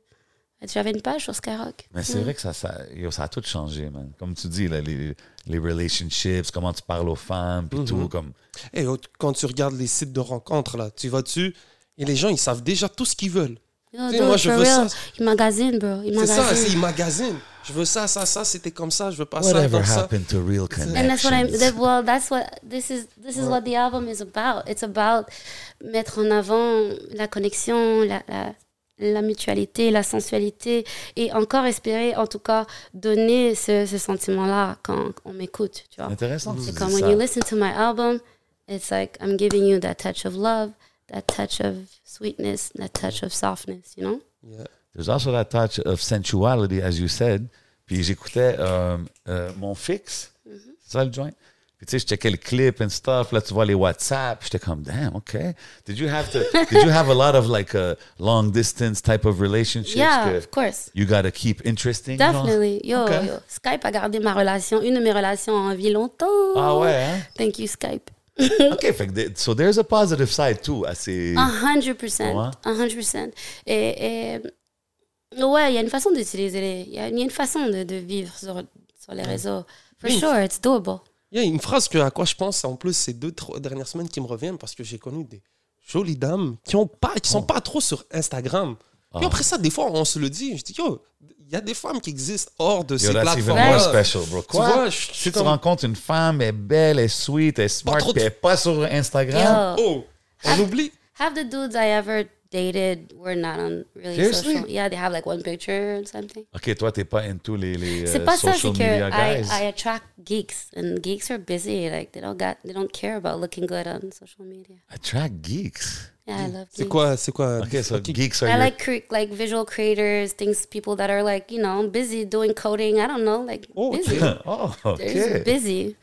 j'avais une page sur Skyrock.
Mais c'est
Mm.
vrai que ça, ça, yo, ça a tout changé, man. Comme tu dis, là, les, les relationships, comment tu parles aux femmes, puis
Mhm.
tout, comme...
Et quand tu regardes les sites de rencontres, là, tu vas dessus et les gens, ils savent déjà tout ce qu'ils veulent.
Yo,
Tu sais,
dude,
moi, je veux
real.
ça.
Ils magasinent, bro. Ils
C'est ça, c'est-
magasinent.
ils magasinent. Je veux ça, ça, ça, c'était comme ça, je veux pas ça,
Whatever
comme ça.
happened to real
And that's what I'm.
connections?
That, well, that's what this is. This is what the album is about. It's about mettre en avant la connexion, la, la, la mutualité, la sensualité, et encore espérer, en tout cas, donner ce, ce sentiment-là quand on m'écoute. Tu vois.
Intéressant
C'est comme when
ça.
you listen to my album, it's like I'm giving you that touch of love, that touch of sweetness, that touch of softness. You know?
Yeah.
There's also that touch of sensuality, as you said. Puis j'écoutais euh, euh, mon fixe, c'est ça le joint? Puis tu sais, je checkais le clip and stuff. Là, tu vois les WhatsApp. J'étais comme, damn, OK. Did you have to, did you have a lot of like a long distance type of relationships?
Yeah, of course.
You gotta keep interesting. genre?
Definitely. Yo,
Okay.
yo. Skype a gardé ma relation, une de mes relations en vie longtemps.
Ah ouais, hein?
Thank you, Skype.
OK, fait que so there's a positive side too à ces...
A hundred percent.
Ouais.
A hundred percent. Et, et ouais, il y a une façon d'utiliser les. Il y, a il y a une façon de, de vivre sur, sur les réseaux. For
Oui.
sure, it's doable.
Il y a une phrase que, à quoi je pense, en plus, ces deux, trois dernières semaines qui me reviennent parce que j'ai connu des jolies dames qui ont pas, qui sont pas trop sur Instagram. Puis
Ah.
après ça, des fois, on se le dit. Je dis, yo, il y a des femmes qui existent hors de
Yo,
ces
that's even
plateformes.
more special, bro.
Tu
Quoi?
vois, je je
Si tu rencontres une femme, elle est belle, elle est sweet, elle est smart, puis
de-
elle est pas sur Instagram.
Yo,
oh, on oublie.
half the dudes I ever dated We're not on really
Seriously?
social. Yeah, they have like one picture or something.
OK, toi, t'es pas into les, les
C'est
euh,
pas
social
que
media
I,
guys.
I attract geeks and geeks are busy. Like they don't got they don't care about looking good on social media.
Attract geeks.
Yeah, I love
C'est quoi, c'est quoi?
OK, so
Ok.
geeks are
I
your...
like cre- like visual creators, things people that are like you know busy doing coding. I don't know, like
Oh,
busy.
oh,
They're just
OK.
busy,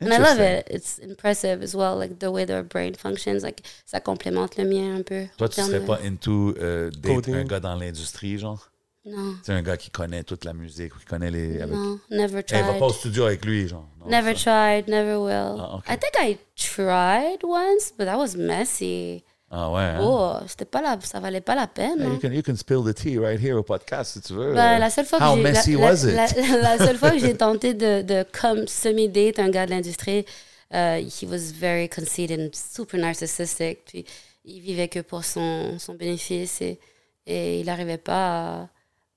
and I love it. It's impressive as well, like the way their brain functions. Like ça complémente le mien un peu.
Toi, tu serais
de-
pas into euh,
Coding.
un gars dans l'industrie, genre?
Non,
C'est un gars qui connaît toute la musique, qui connaît les... Avec...
no, never
Hey, va
tried.
pas au studio avec lui, genre. Non,
Never
ça.
tried, never will.
Ah, okay.
I think I tried once, but that was messy.
Ah ouais, hein?
Oh, c'était pas la, ça valait pas la peine. Hein.
you, can, you can spill the tea right here au podcast, si tu veux.
Ben, la seule fois
How
que j'ai la-
messy
la,
was it?
la- la seule fois que j'ai tenté de, de comme semi-date un gars de l'industrie, euh, he was very conceited and super narcissistic. Puis il vivait que pour son, son bénéfice et, et il n'arrivait pas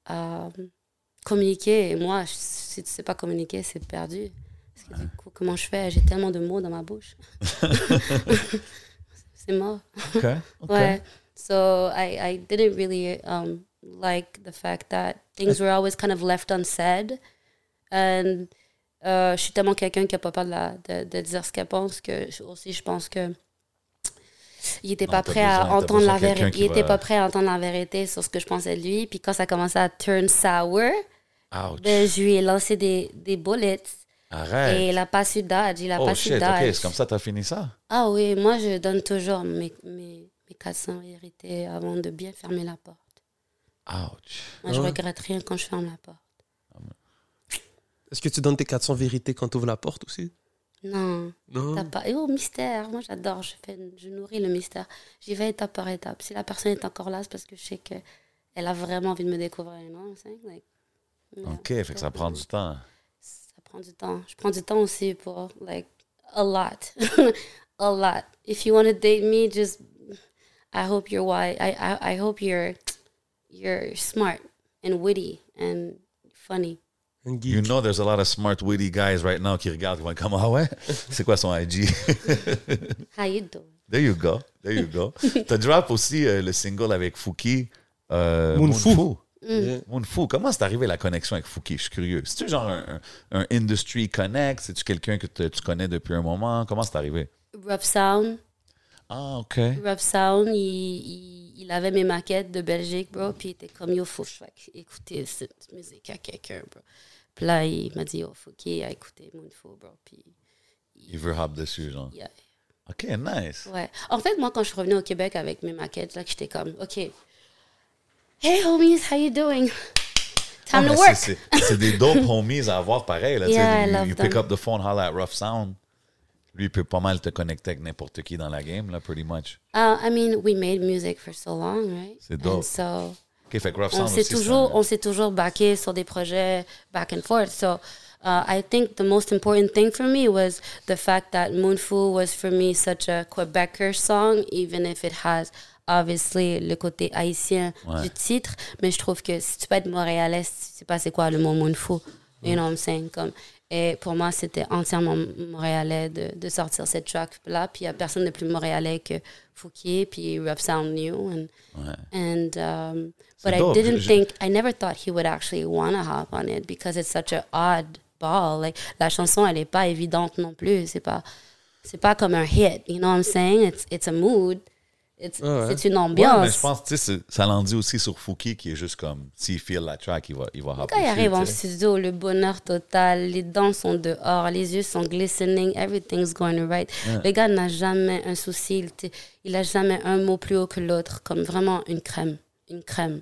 à, à communiquer. Et moi, si tu sais pas communiquer, c'est perdu. Parce que du coup, comment je fais? J'ai tellement de mots dans ma bouche. c'est mort.
OK, OK.
Ouais. So I, I didn't really um, like the fact that things were always kind of left unsaid. And euh, je suis tellement quelqu'un qui n'a pas peur de, la- de, de dire ce qu'elle pense que je- aussi je pense que il était
Non,
pas prêt
besoin-
à entendre la vérité. Il était
va-
pas prêt à entendre la vérité sur ce que je pensais de lui. Puis quand ça commençait à turn sour, ben, je lui ai lancé des, des bullets.
Arrête.
Et il n'a pas su dodge. Il a
oh
pas su
shit,
dodge.
ok, c'est comme ça que t'as fini ça?
Ah oui, moi je donne toujours mes, mes, mes 400 vérités avant de bien fermer la porte.
Ouch.
Moi je
Ah ouais?
regrette rien quand je ferme la porte.
Est-ce que tu donnes tes 400 vérités quand tu ouvres la porte aussi?
Non,
Non.
t'as pas. Et oh, mystère, moi j'adore, je, fais, je nourris le mystère. J'y vais étape par étape. Si la personne est encore là, c'est parce que je sais qu'elle a vraiment envie de me découvrir. Like, yeah.
Ok, fait que ça prend du temps.
Ça prend du temps. Je prends du temps aussi pour, like, a lot. a lot. If you want to date me, just, I hope you're wise. I, I, I hope you're, you're smart and witty and funny.
You know there's a lot of smart, witty guys right now qui regardent qui vont comme Ah ouais? C'est quoi son IG?
How you doing?
There you go. There you go. T'as drop aussi euh, le single avec Fouki. Euh,
Moonfou.
Moonfou.
Yeah.
Moonfou. Comment c'est arrivé la connexion avec Fouki? Je suis curieux. C'est-tu genre un, un- un industry connect? C'est-tu quelqu'un que te- tu connais depuis un moment? Comment c'est arrivé?
Rough Sound.
Ah, OK.
Rough Sound, il, il, il avait mes maquettes de Belgique, bro. Puis il était comme, yo, faut que je fasse écouter cette musique à quelqu'un, bro. Puis là, il m'a dit, yo, qu'il ait écouté bro. Puis,
Il veut hop dessus, genre.
yeah.
OK, nice.
Ouais. En fait, moi, quand je suis revenue au Québec avec mes maquettes, là, j'étais comme, OK. Hey, homies, how you doing?
Ah,
Time
mais
to work.
c'est- des dope homies à avoir pareil. Là.
Yeah, I
you,
love
you pick
them.
up the phone, holla at Rough Sound. Lui, il peut pas mal te connecter avec n'importe qui dans la game, là, pretty much.
Uh, I mean, we made music for so long, right?
C'est dope.
And so,
OK, fait Rough
on
Sound
s'est
aussi, c'est
toujours, on s'est toujours backé sur des projets back and forth. So, uh, I think the most important thing for me was the fact that Moonful was for me such a Quebecer song, even if it has obviously le côté haïtien
Ouais.
du titre. Mais je trouve que si tu peux être montréalais, tu sais pas c'est quoi le mot Moonful. You know what I'm saying? Comme, et pour moi, c'était entièrement montréalais de, de sortir cette track-là. Puis il n'y a personne de plus montréalais que Fouquier, puis Rough Sound New. And,
Ouais.
and um, but
dope.
I didn't
Je-
think I never thought he would actually want to hop on it because it's such a odd ball. Like la chanson, elle est pas évidente non plus. C'est pas c'est pas comme un hit. You know what I'm saying? It's it's a mood. It's
Ah ouais.
c'est une
Ouais,
ambiance.
mais je pense, tu sais, ça l'en dit aussi sur Fouki qui est juste comme, s'il feel la track, il va, il va hop
Quand il arrive en studio, le bonheur total, les dents sont dehors, les yeux sont glistening, everything's going right. Le gars n'a jamais un souci, il, il a jamais un mot plus haut que l'autre, comme vraiment une crème, une crème.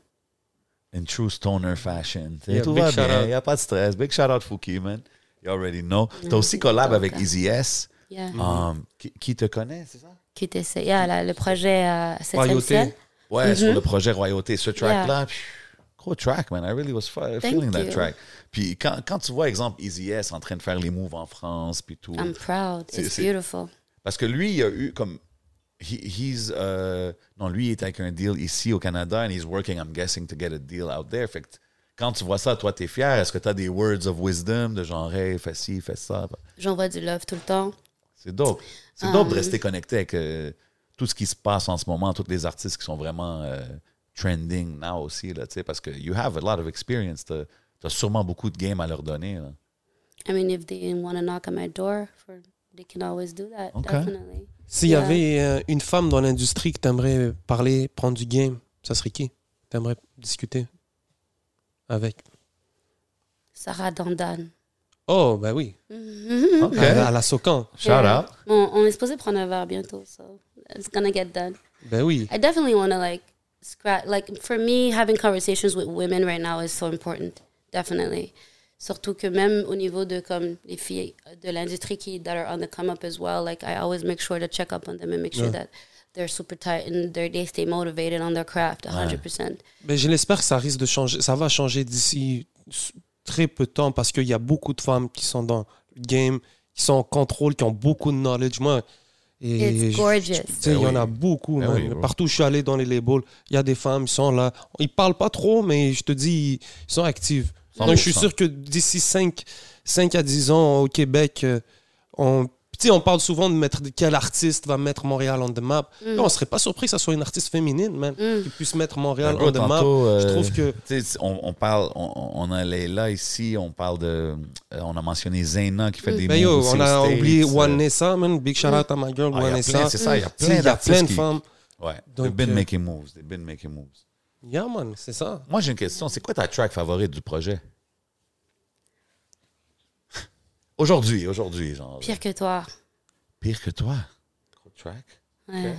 In true stoner fashion.
Yeah,
tout va bien, il n'y a pas de stress. Big shout out Fouki, man. You already know. T'as aussi collab avec. Easy S.
Yeah.
Um, qui, qui te connaît, c'est ça?
Qui t'essaie. Yeah, là, le projet euh, 7
Royauté.
Ouais, sur
Mhm.
le projet Royauté. Ce track-là, pff, gros track, man. I really was feeling that track. Puis quand, quand tu vois, exemple, Easy S en train de faire les moves en France, puis tout.
I'm proud. It's beautiful.
Parce que lui, il a eu comme. he- he's. euh, non, lui, il est avec un deal ici au Canada and he's working, I'm guessing, to get a deal out there. Fait que quand tu vois ça, toi, t'es fier. Est-ce que t'as des words of wisdom de genre, hey, fais ci, fais ça?
J'envoie du love tout le temps.
C'est dope. C'est dope de
Um,
rester connecté avec euh, tout ce qui se passe en ce moment, tous les artistes qui sont vraiment euh, trending now aussi, là, tu sais, parce que you have a lot of experience. T'as as sûrement beaucoup de game à leur donner. là.
I mean, if they want to knock on my door, for, they can always do that.
Okay.
Definitely.
S'il y avait euh, une femme dans l'industrie que t'aimerais parler, prendre du game, ça serait qui? T'aimerais discuter avec?
Sarah Dandan.
Oh, ben oui.
OK.
À, à la Socan.
Shout out.
On, on est supposé prendre un verre bientôt, so it's gonna get done.
Ben oui.
I definitely want to like scratch. Like for me, having conversations with women right now is so important. Definitely. Surtout que même au niveau de comme les filles de l'industrie qui that are on the come up as well. Like I always make sure to check up on them and make sure
Ouais.
that they're super tight and their they stay motivated on their craft, a hundred percent.
Ben, je l'espère que ça risque de changer. Ça va changer d'ici très peu de temps parce qu'il y a beaucoup de femmes qui sont dans le game, qui sont en contrôle, qui ont beaucoup de knowledge. Moi, et il y en a
oui.
beaucoup. Man.
oui, bro.
Partout où je suis allé dans les labels, il y a des femmes, ils sont là. Ils parlent pas trop, mais je te dis, ils sont actives. Donc, je suis
100%.
sûr que d'ici 5, 5 à 10 ans au Québec, euh, on, tu sais, on parle souvent de mettre quel artiste va mettre Montréal on the map.
Mm.
Là, on serait pas surpris que ça soit une artiste féminine, man,
Mm.
qui puisse mettre Montréal
Ben,
on the map.
euh,
Je trouve que.
tu sais, on, on parle, on, on a là ici, on parle de, euh, on a mentionné Zayna qui fait des
Ben
moves
yo,
aussi
on a
States,
oublié
euh,
Wanessa, man. Big shout out à ma girl,
ah, il y a
Wanessa.
plein, c'est ça, il y a plein
y a plein de
qui-
femmes.
Ouais,
Donc,
they've been
euh,
making moves, they've been making moves.
Yeah, man, c'est ça.
Moi, j'ai une question. C'est quoi ta track favorite du projet? Aujourd'hui, aujourd'hui, genre.
Pire que toi.
Pire que toi. Gros track.
Ouais.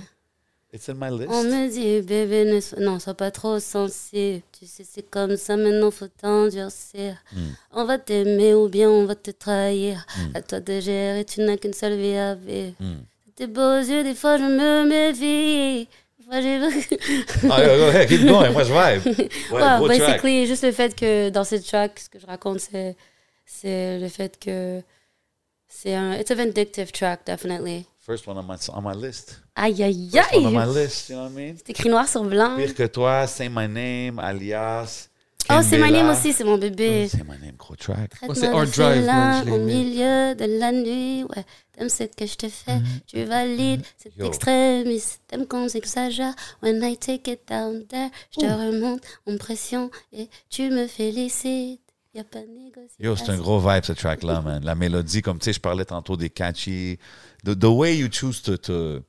It's in my list.
On me dit, bébé, ne sois, non, sois pas trop sensible. Tu sais, c'est comme ça, maintenant faut t'endurcir.
Hmm.
On va t'aimer ou bien on va te trahir. À toi de gérer, tu n'as qu'une seule vie à vivre.
Hmm.
Tes beaux yeux, des fois je me méfie. Fois j'ai.
Ah, keep going. Moi, je vibe. Ouais,
Ouais,
gros track.
basically, juste le fait que dans cette track, ce que je raconte, c'est, c'est le fait que c'est un. It's a vindictive track, definitely.
First one on my, on my list.
Aïe, aïe,
First one on my
aïe!
list, you know what I mean?
C'est écrit noir sur blanc.
Pire que toi, Say My Name, Alias.
Oh, c'est my name aussi, c'est mon bébé.
Say My Name, gros track.
Ouais, c'est Hard Drive, man, je l'ai
au milieu de la nuit, ouais. T'aimes ce que je te fais, tu valides, c'est
Yo.
extrémiste. T'aimes quand j'exagère, when I take it down there. Je te remonte en pression et tu me félicites. Y a pas de négociation.
Yo, c'est un gros vibe, ce track-là, man. La mélodie, comme tu sais, je parlais tantôt des catchy. The, the way you choose to, to,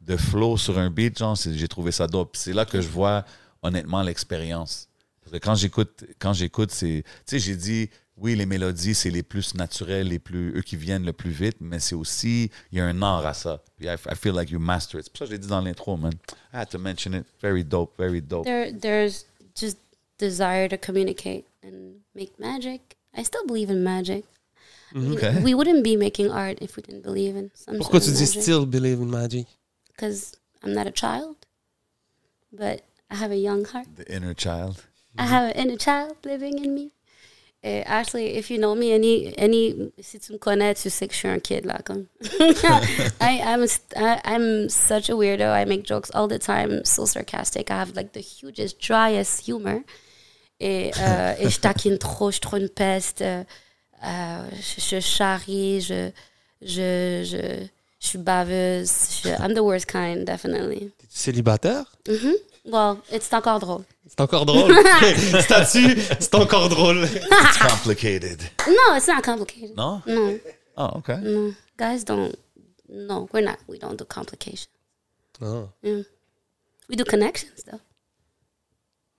de flow sur un beat, genre, j'ai trouvé ça dope. C'est là que je vois, honnêtement, l'expérience. Parce que quand j'écoute, quand j'écoute, c'est. Tu sais, j'ai dit, oui, les mélodies, c'est les plus naturels, les plus. eux qui viennent le plus vite, mais c'est aussi. Il y a un art à ça. Puis I, I feel like you master it. C'est pour ça que je l'ai dit dans l'intro, man. I had to mention it. Very dope, very dope.
There, there's just desire to communicate and make magic. I still believe in magic.
Okay.
We wouldn't be making art if we didn't believe in some
Pourquoi
sort
tu
of
dis
magic.
still believe in magic?
Because I'm not a child, but I have a young heart.
The inner child.
I have an inner child living in me. Eh, actually, if you know me, any, any, si tu me connais, tu sais que je suis un kid là, comme. I, I'm, I, I'm such a weirdo. I make jokes all the time, so sarcastic. I have like the hugest, driest humor. Et, euh, et je taquine trop, je suis trop une peste. Euh, euh, je, je charrie, je, je, je, je suis baveuse. Je, I'm the worst kind, definitely.
T'es-tu célibataire?
Well, it's encore drôle.
C'est encore drôle. Statut, c'est encore drôle.
It's complicated.
No, it's not complicated.
No?
No.
Oh, okay.
No, guys don't. No, we're not. We don't do complications.
Ah.
Yeah. We do connections though.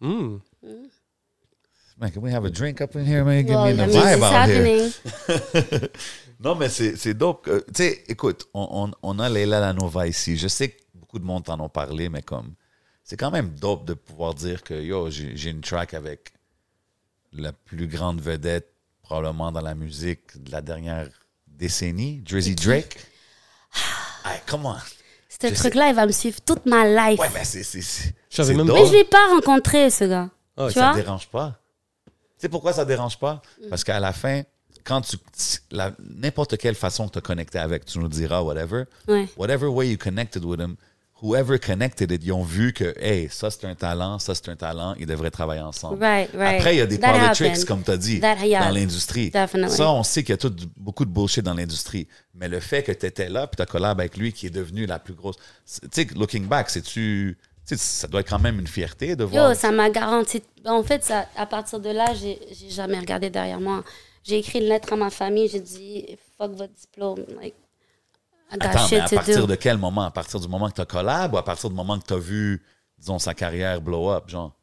Hmm.
Man, can we have a drink up in here, man? Give
well,
me
I
the vibe
it's
out here.
happening.
Non, mais c'est dope. Euh, tu sais, écoute, on, on, on a Leila Lanova ici. Je sais que beaucoup de monde t'en ont parlé, mais comme, c'est quand même dope de pouvoir dire que, yo, j'ai une track avec la plus grande vedette, probablement dans la musique de la dernière décennie, Drizzy Drake. Hey, come on.
Ce truc-là, il va me suivre toute ma life.
Ouais, mais c'est.
Je même pas.
Mais je l'ai pas rencontré, ce gars.
Ah,
tu
ça
vois?
dérange pas? Tu sais pourquoi ça dérange pas? Parce qu'à la fin, quand tu. N'importe quelle façon que tu as connecté avec, tu nous diras, whatever.
Ouais.
Whatever way you connected with him, whoever connected it, ils ont vu que, hey, ça c'est un talent, ça c'est un talent, ils devraient travailler ensemble.
Right, right.
Après, il y a des
That
politics,
happened.
comme tu as dit,
That-
dans l'industrie.
definitely.
Ça, on sait qu'il y a tout, beaucoup de bullshit dans l'industrie. Mais le fait que tu étais là, puis tu as collab avec lui, qui est devenu la plus grosse. Tu sais, looking back, c'est-tu. Tu Ça doit être quand même une fierté de voir.
Yo, ça m'a garanti. En fait, ça, à partir de là, j'ai jamais regardé derrière moi. J'ai écrit une lettre à ma famille. J'ai dit, fuck votre diplôme. Like,
Attends, mais à partir
do.
de quel moment? À partir du moment que tu as collab ou à partir du moment que tu as vu, disons, sa carrière blow up, genre?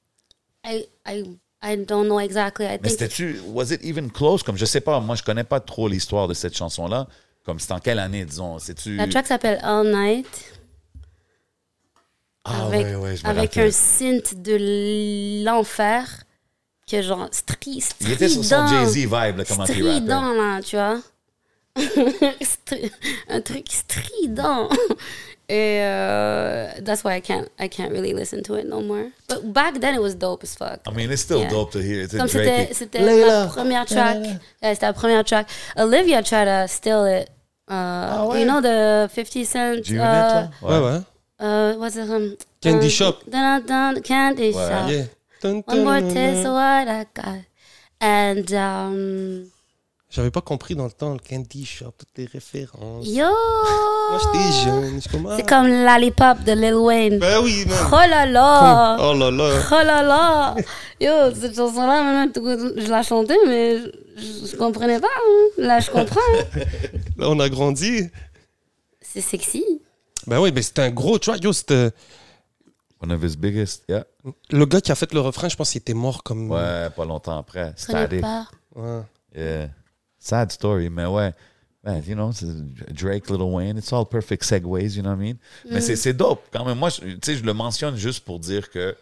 I, I, I don't know exactly. I
Mais c'était-tu, was it even close? Comme je sais pas, moi je connais pas trop l'histoire de cette chanson-là. Comme c'est en quelle année, disons? C'est-tu.
la track s'appelle All Night.
Ah
avec
ouais, ouais, je me
avec un synth de l'enfer que genre stri, strident.
Il était sur son Jay-Z vibe, là, comment il.
Strident, là, tu vois. Un truc strident. Et euh, that's why I can't, I can't really listen to it no more. But back then it was dope as fuck.
I mean, it's still
Yeah.
dope to hear.
Comme
Drake
c'était, c'était la première track. Ouais, c'était la première track. Olivia tried to steal it. Uh,
ouais?
You know the 50 Cent.
G-Unit,
uh?
Ouais, ouais.
Uh, what's it? Um,
Candy
um,
Shop.
Dun, dun, dun, candy Shop.
Yeah. Dun,
One more taste of what I got. And um,
J'avais pas compris dans le temps le candy shop, toutes les références.
Yo!
Moi, j'étais jeune.
C'est comme Lollipop de Lil Wayne.
Ben oui, man.
Oh là là!
Oh là là.
Oh là là! Yo, cette chanson-là, maintenant, je la chantais, mais je, je comprenais pas. hein. Là, je comprends.
Là, on a grandi.
C'est sexy.
Ben oui, mais c'était un gros track. Yo, c'était...
One of his biggest, yeah.
Le gars qui a fait le refrain, je pense qu'il était mort comme...
Ouais, pas longtemps après. Static.
Ouais.
Yeah. Sad story, mais ouais. Man, you know, Drake, Lil Wayne, it's all perfect segues, you know what I mean? Mais c'est c'est dope quand même. Moi, je- tu sais, je le mentionne juste pour dire que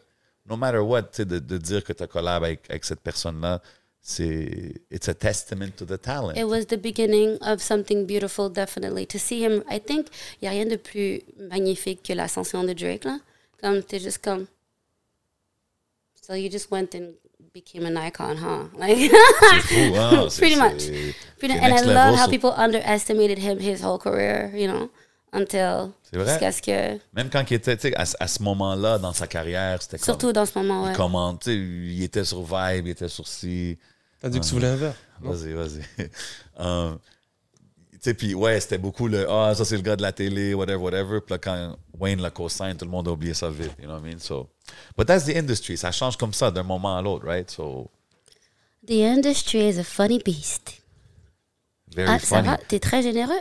no matter what, tu sais, de, de dire que tu as collab avec, avec cette personne-là, c'est it's a testament to the talent.
It was the beginning of something beautiful, definitely. To see him, I think, il n'y a rien de plus magnifique que l'ascension de Drake, là. Comme, t'es juste comme... So you just went and became an icon, huh? Like,
Ouh, ah,
Pretty much. Pretty- and I love how
so-
people underestimated him his whole career, you know, until...
C'est vrai.
Jusqu'à ce que...
Même quand il était, tu sais, à, à ce moment-là dans sa carrière, c'était comme.
Surtout dans ce moment, ouais.
il commente, tu sais, il était sur Vibe, il était sur si.
T'as dit que tu voulais un verre.
Vas-y, vas-y. Um, tu sais, puis ouais, c'était beaucoup le Ah, ça c'est le gars de la télé, whatever, whatever. Puis là, quand Wayne l'a co-sign, tout le monde a oublié ça vite, you know what I mean? So, but that's the industry. Ça change comme ça d'un moment à l'autre, right? So,
The industry is a funny beast.
very
Ah, ça
funny.
va? T'es très généreux?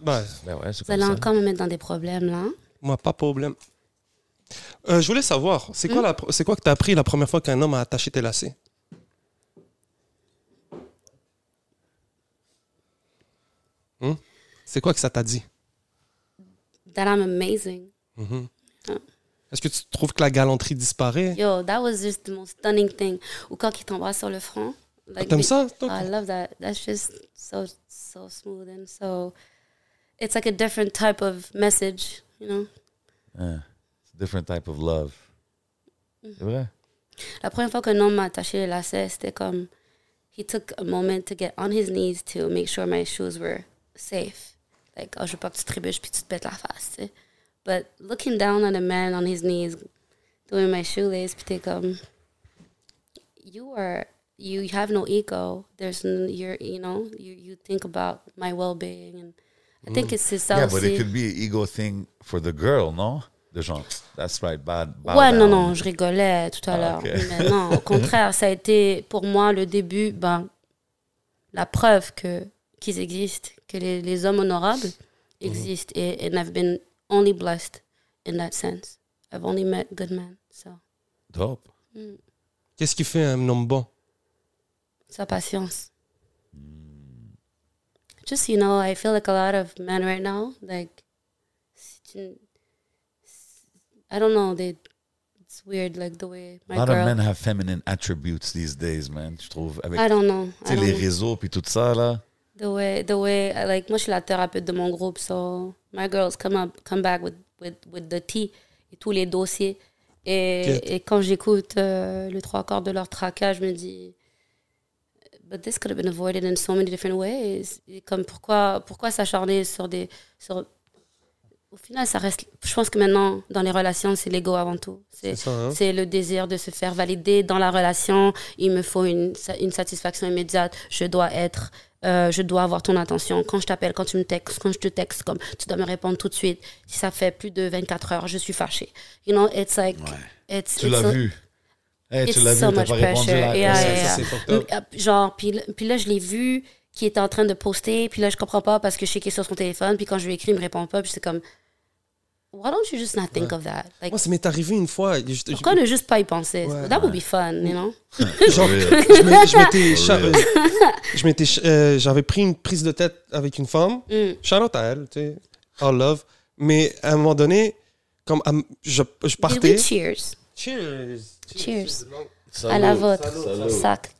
Ben,
Ben ouais,
Vous allez encore me mettre dans des problèmes, là. hein?
moi, pas de problème. Euh, je voulais savoir, c'est quoi, pr- c'est quoi que t'as appris la première fois qu'un homme a attaché tes lacets? Hmm? C'est quoi que ça t'a dit?
That I'm amazing.
Est-ce que tu trouves que la galanterie disparaît?
Yo, that was just the most stunning thing. Ou quand il t'embrasse sur le front. Like,
T'aimes
me-
ça? toi?
I love that. That's just so so smooth and so. It's like a different type of message, you know.
Yeah. It's a different type of love. Mm-hmm. C'est vrai?
La première fois qu'un homme m'a attaché les lacets, c'était comme. He took a moment to get on his knees to make sure my shoes were safe. Like, oh, je veux pas que tu trébuches puis tu te pètes la face, tu sais. But looking down on a man on his knees, doing my shoelace, puis t'es comme. You are. You have no ego. There's, n- you're, you know, you, you think about my well being. And I think it's c'est ça
yeah,
aussi.
but it could be an ego thing for the girl, no? De genre, that's right, bad. bow
Ouais, non,
down.
non, je rigolais tout à
Ah,
l'heure. Mais non, au contraire, ça a été pour moi le début, ben, la preuve que qu'ils existent, que les, les hommes honorables existent. Et and I've been only blessed in that sense. I've only met good men. So,
Dope.
Qu'est-ce qui fait un homme bon?
sa patience. Just, you know, I feel like a lot of men right now, like, I don't know, they, it's weird, like the way
A
my
lot
girl.
of men have feminine attributes these days, man. Je trouve. Avec
I don't know.
tu sais, les réseaux puis tout ça, là.
the way the way I- like moi je suis la thérapeute de mon groupe so my girls come up come back with with with the tea et tous les dossiers et, et quand j'écoute euh, le trois quarts de leur tracas je me dis but this could have been avoided in so many different ways et comme pourquoi pourquoi s'acharner sur des sur au final ça reste je pense que maintenant dans les relations c'est l'ego avant tout c'est
hein?
le désir de se faire valider dans la relation. Il me faut une, une satisfaction immédiate. Je dois être, euh, je dois avoir ton attention. Quand je t'appelle, quand tu me textes, quand je te texte, comme tu dois me répondre tout de suite. Si ça fait plus de 24 heures, je suis fâchée. You know, it's like, it's,
Tu l'as vu. Hey, tu
it's
l'as
so
vu, t'as
much
pas répondu
pressure.
là.
Yeah,
Ouais,
yeah. Euh, Genre, puis, là- puis là, je l'ai vu qui était en train de poster, puis là, je comprends pas parce que je sais qu'il est sur son téléphone, puis quand je lui écris, il me répond pas, puis c'est comme, why don't you just not think of that? Like,
Moi, ça m'est arrivé une fois. je- je-
pourquoi ne juste pas y penser?
Ouais.
That would be fun, you know?
Genre, je m'étais euh, j'avais pris une prise de tête avec une femme
Mm.
shout out à elle tu sais all love mais à un moment donné comme je, je
Did
partais
we cheers?
cheers
Cheers.
Salut.
À la vôtre.
Salut.
Sac.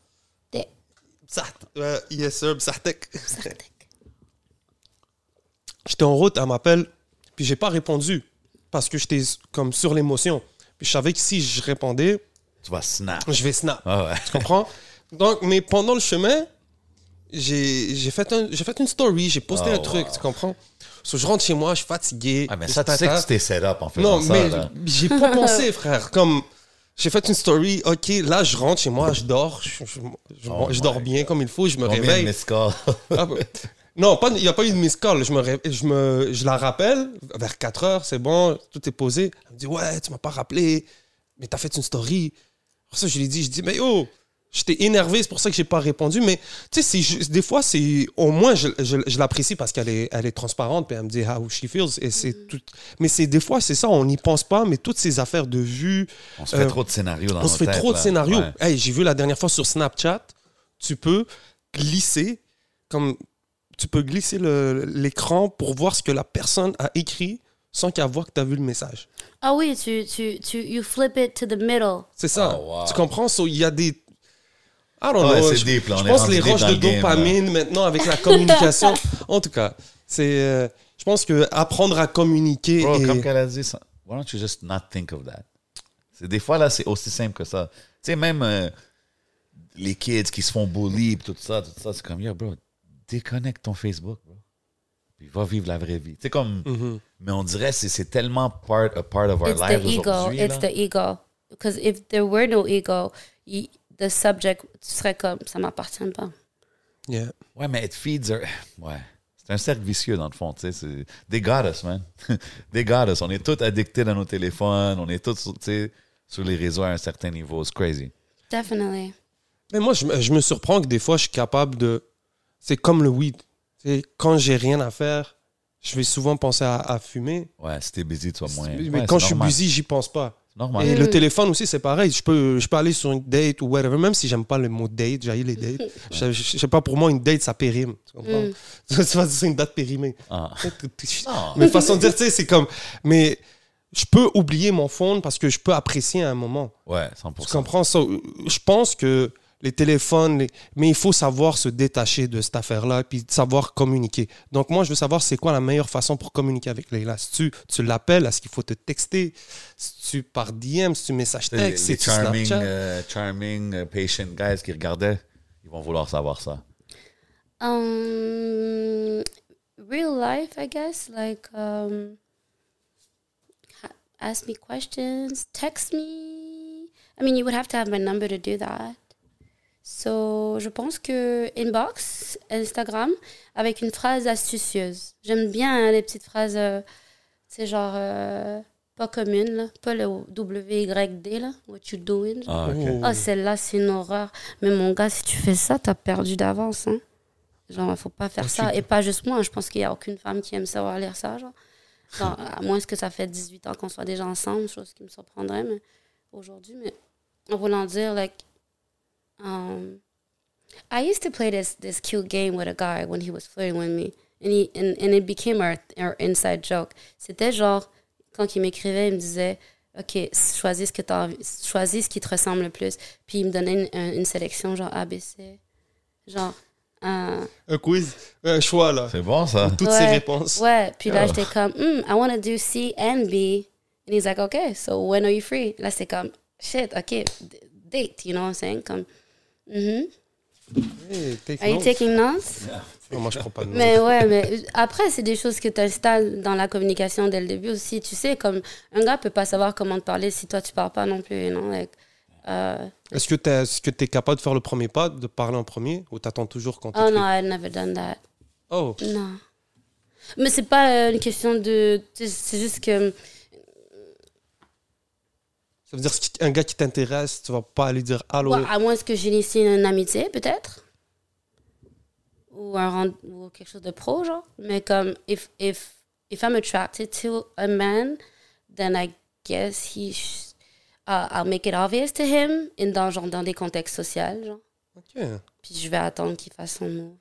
Ouais, yes sir bsahtek. j'étais en route elle m'appelle puis j'ai pas répondu parce que j'étais comme sur l'émotion puis je savais que si je répondais
Tu vas snap.
je vais snap
Ah ouais.
Tu comprends? Donc, mais pendant le chemin, j'ai j'ai fait, un- j'ai fait une story, j'ai posté
Oh,
un truc,
wow.
tu comprends? So, je rentre chez moi, je suis fatigué.
Ah, mais ça, tu sais que
tata.
tu t'es set up en faisant
Non,
ça.
mais j'ai pas pensé, frère. Comme, J'ai fait une story, ok, là je rentre chez moi, je dors, je, je- je-
Oh
je dors bien comme il faut, je me
Combien
réveille. Ah, non, il n'y a pas eu de miss call. Je, me, je, me, je la rappelle vers 4 heures, c'est bon, tout est posé. Elle me dit Ouais, tu m'as pas rappelé, mais t'as fait une story. Pour ça, je lui ai dit Je dis, mais oh, j'étais énervé, c'est pour ça que j'ai pas répondu. Mais tu sais, des fois, c'est au moins, je, je, je l'apprécie parce qu'elle est, elle est transparente, puis elle me dit how she feels. Et c'est tout. Mais c'est des fois, c'est ça, on n'y pense pas, mais toutes ces affaires de vues,
On se fait
Euh,
trop de scénarios dans
on se fait trop de scénarios.
Ouais.
Hey, j'ai vu la dernière fois sur Snapchat, tu peux glisser comme tu peux glisser l'écran pour voir ce que la personne a écrit sans qu'elle voit que tu as vu le message.
Ah oui, tu, tu, tu, you flip it to the middle.
C'est ça.
Oh, wow.
Tu comprends? So, Il y a des. I don't know.
c'est
je
deep, là. On
je
est
pense les roches de
game,
dopamine maintenant avec la communication. en tout cas, c'est. euh, je pense que apprendre à communiquer.
Bro,
et-
comme qu'elle a dit, ça, why don't you just not think of that? C'est des fois, là, c'est aussi simple que ça. Tu sais, même euh, les kids qui se font bully, tout ça, tout ça, c'est comme, yo, bro, déconnecte ton Facebook, bro. Puis va vivre la vraie vie. Tu sais, comme,
Mhm.
mais on dirait que c'est- c'est tellement part, a part of our
It's the
lives
ego.
aujourd'hui.
It's the ego. Because if there were no ego, you, the subject, tu serais comme, ça m'appartient pas.
Yeah.
Ouais, mais it feeds our- Ouais. C'est un cercle vicieux, dans le fond, tu sais. c'est- They got us, man. They got us. On est tous addictés dans nos téléphones. On est tous, tu sais, sur les réseaux à un certain niveau. C'est crazy.
Definitely.
Mais moi, je, me- je me surprends que des fois, je suis capable de. C'est comme le weed. C'est quand j'ai rien à faire, je vais souvent penser à, à fumer.
Ouais, si t'es busy, tu vas moins.
mais
Ouais,
quand je suis busy, j'y pense pas.
Normal.
Et le téléphone aussi, c'est pareil. Je peux, je peux aller sur une date ou whatever, même si j'aime pas le mot date, j'ai les dates. je, je- je sais pas, pour moi, une date, ça périme. Tu comprends?
Mm.
c'est une date périmée.
Ah. Non.
Mais façon de dire, tu sais, c'est comme. Mais je peux oublier mon phone parce que je peux apprécier à un moment.
Ouais, 100%.
Tu comprends? Ça? Je pense que les téléphones, les- mais il faut savoir se détacher de cette affaire-là puis savoir communiquer. Donc, moi, je veux savoir c'est quoi la meilleure façon pour communiquer avec Leila. Si tu, tu l'appelles, est-ce qu'il faut te texter? Si tu par DM, si tu message
Les,
texte,
les
si tu
charming,
Snapchat.
euh, charming, euh, patient guys qui regardaient, ils vont vouloir savoir ça.
Um, real life, I guess. Like, um, ha- ask me questions, text me. I mean, you would have to have my number to do that. So, je pense que inbox, Instagram, avec une phrase astucieuse. J'aime bien hein, les petites phrases, euh, c'est genre euh, pas communes, là. pas le WYD, là, what you doing. genre.
Ah.
Oh.
Ah, celle-là, c'est une horreur. Mais mon gars, si tu fais ça, t'as perdu d'avance. Hein. Genre, faut pas faire
Ah,
ça. Et pas juste moi. Je pense qu'il y a aucune femme qui aime savoir lire ça. Genre. Genre, à moins que ça fait 18 ans qu'on soit déjà ensemble, chose qui me surprendrait mais aujourd'hui. Mais en voulant dire, like, um, I used to play this this cute game with a guy when he was flirting with me, and he and, and it became our, our inside joke. C'était genre quand il m'écrivait, il me disait, ok, choisis ce que t'as choisis ce qui te ressemble le plus, puis il me donnait une, un- une sélection genre ABC, genre. euh,
Un quiz, un choix, là.
C'est bon, ça.
Toutes
Ouais.
ces réponses.
Ouais, puis là,
Ah.
j'étais comme, Hmm, I want to do C and B. And he's like, okay, so when are you free? Là, c'est comme, shit, ok, date, you know what I'm saying? Comme,
Hey, take
Are you
notes.
taking notes?
Non, moi, je prends pas de.
Mais ouais, mais après, c'est des choses que tu installes dans la communication dès le début aussi. Tu sais, comme un gars peut pas savoir comment te parler si toi, tu parles pas non plus, non? Like, euh,
Est-ce que tu es, capable de faire le premier pas, de parler en premier, ou t'attends toujours quand tu
oh non, I've never done that.
Oh,
Non. Mais c'est pas une question de. C'est juste que.
Ça veut dire qu'un gars qui t'intéresse, tu vas pas aller dire allô.
Ouais, à moins que j'initie une amitié, peut-être. Ou, un rend- ou quelque chose de pro, genre. Mais comme, if, if, if I'm attracted to a man, then I guess he sh- uh, I'll make it obvious to him in dans, genre, dans des contextes sociaux, genre.
Ok.
Puis je vais attendre qu'il fasse son move.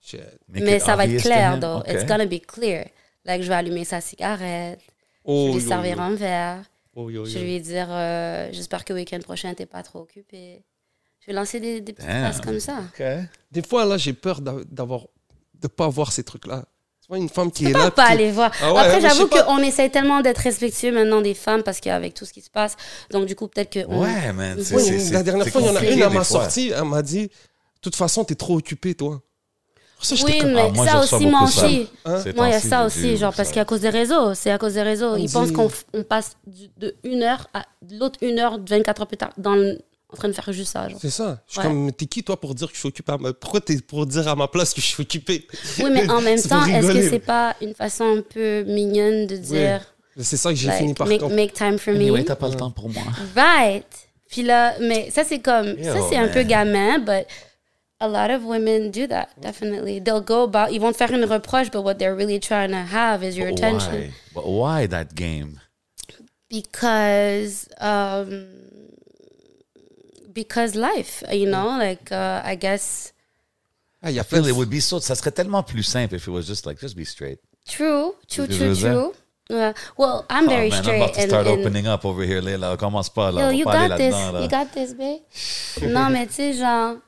Shit.
Make
Mais ça va être clair, though.
Ok.
It's gonna be clear. Like, je vais allumer sa cigarette,
Oh,
je vais lui
yo,
servir
yo.
un verre.
Oh, yo,
Je
yo.
vais lui dire, euh, j'espère que le week-end prochain, t'es pas trop occupé. Je vais lancer des, des petites phrases comme ça.
Des fois, là, j'ai peur d'a- d'avoir, de pas avoir ces trucs-là. Tu vois, une femme qui est
peux
là.
pas aller voir.
Ah ouais,
Après, j'avoue
pas.
qu'on essaie tellement d'être respectueux maintenant des femmes parce qu'avec tout ce qui se passe, donc du coup, peut-être que. on-
Ouais, man.
Oui,
c'est-
la dernière fois, il y en a une à ma sortie, elle m'a dit De toute façon, t'es trop occupé, toi. Ça,
Oui,
comme-
mais
Ah, moi,
ça aussi, moi aussi.
Hein?
Moi, il y a ça aussi, genre, parce qu'à cause des réseaux, c'est à cause des réseaux. Ils pensent qu'on on passe du- de une heure à l'autre une heure, 24 heures plus tard, dans le- en train de faire juste ça. Genre.
C'est ça. Je suis
Ouais.
comme, t'es qui toi pour dire que je suis occupé à ma... Pourquoi t'es pour dire à ma place que je suis occupé?
Oui, mais en même temps, est-ce que c'est pas une façon un peu mignonne de dire,
C'est ça que j'ai
like,
fini par
make,
contre.
make time for me?
Anyway, t'as pas le temps pour moi.
Right. Puis là, mais ça, c'est comme, ça, c'est un peu gamin, but a lot of women do that, definitely. They'll go about, ils vont te faire une reproche, but what they're really trying to have is your attention.
Why? But why that game?
Because, um, because life, you know, like, uh, I guess,
Ah, il y a
I feel it would be so. Ça serait tellement plus simple if it was just like just be straight.
true, true,
que
true, true. Yeah. well, I'm
Oh,
very
man, I'm about to
and-
start
and-
opening up over here, Leila. Commence pas là.
Yo, you got this.
là-dedans, là.
You got this, babe. non, mais tu sais, genre.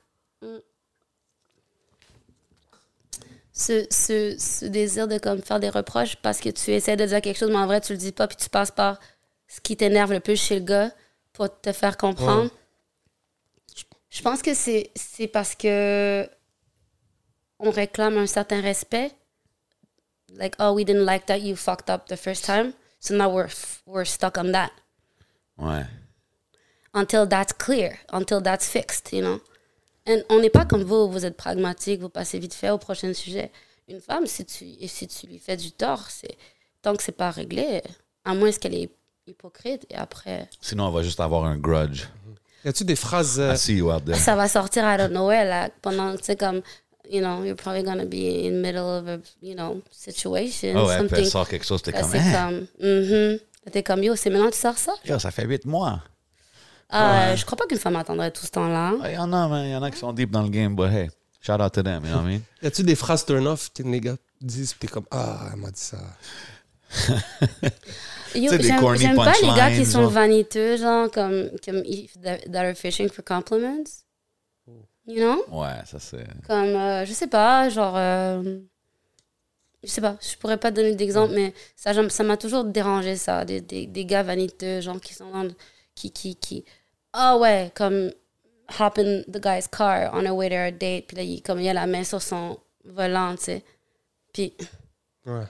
Ce, ce, ce désir de comme faire des reproches parce que tu essaies de dire quelque chose, mais en vrai, tu le dis pas, puis tu passes par ce qui t'énerve le plus chez le gars pour te faire comprendre. Je- Je pense que c'est c'est parce que on réclame un certain respect. Like, oh, we didn't like that you fucked up the first time. So now we're, we're stuck on that
Ouais.
until that's clear, until that's fixed, you know? And on n'est pas comme vous, vous êtes pragmatique, vous passez vite fait au prochain sujet. Une femme, si tu, et si tu lui fais du tort, c'est tant que c'est pas réglé, à moins qu'elle est hypocrite, et après,
Sinon, on va juste avoir un grudge.
Y a-tu des phrases... euh,
I see you out there.
ça va sortir out of nowhere, là, pendant, tu sais, comme, you know, you're probably gonna be in the middle of a, you know, situation,
Oh, ouais, puis elle sort quelque chose, t'es comme,
c'est
hein?
comme, mhm. Là, T'es comme, yo, c'est maintenant que tu sors ça?
Yo, ça fait huit mois.
Ah, Je crois pas qu'une femme attendrait tout ce temps-là.
Il y en a, man. Il y en a qui sont deep dans le game, but hey, shout out to them, you know what I mean?
Y a-tu des phrases turn-off que les gars disent, t'es comme, ah, elle m'a dit ça.
Yo,
sais, des
J'aime pas les gars qui sont
genre.
vaniteux, genre comme, comme if that, are fishing for compliments. You know?
Ouais, ça c'est.
Comme, euh, je sais pas, genre. euh, je sais pas, je pourrais pas donner d'exemple, mais ça ça m'a toujours dérangé, ça. Des, des, des gars vaniteux, genre qui sont dans. qui, qui ah ouais, comme. Hop in the guy's car on a way to a date, puis là, il, comme il a la main sur son volant, tu sais. Puis,
Ouais.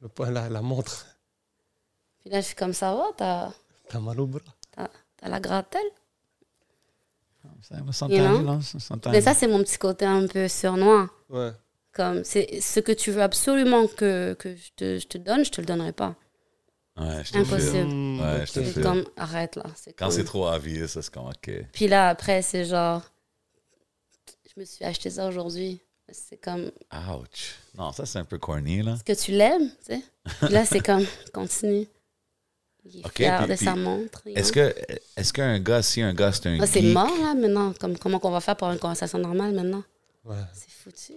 Le point, la, la montre.
puis là, je suis comme ça, va, t'as
T'as mal au bras.
t'as- t'as la gratelle?
Sometimes,
You know? Mais ça, c'est mon petit côté un peu surnois.
Ouais.
Comme, c'est ce que tu veux absolument que, que je, te, je te donne, je te le donnerai pas.
Ouais, je te
Impossible.
Hmm,
Ouais,
ok.
je te
C'est comme, arrête là.
Quand
cool.
c'est trop obvious, ça, c'est comme, OK.
Puis là, après, c'est genre, je me suis acheté ça aujourd'hui. C'est comme,
Ouch. Non, ça, c'est un peu corny, là.
est-ce que tu l'aimes, tu sais? Puis là, c'est comme, continue. Il est
Ok,
fier
puis-
de
puis
sa montre.
Est-ce que, est-ce qu'un gars, si un gars, c'est un
Là, c'est mort, là, maintenant. Comme, comment qu'on va faire pour une conversation normale, maintenant?
Ouais.
C'est foutu.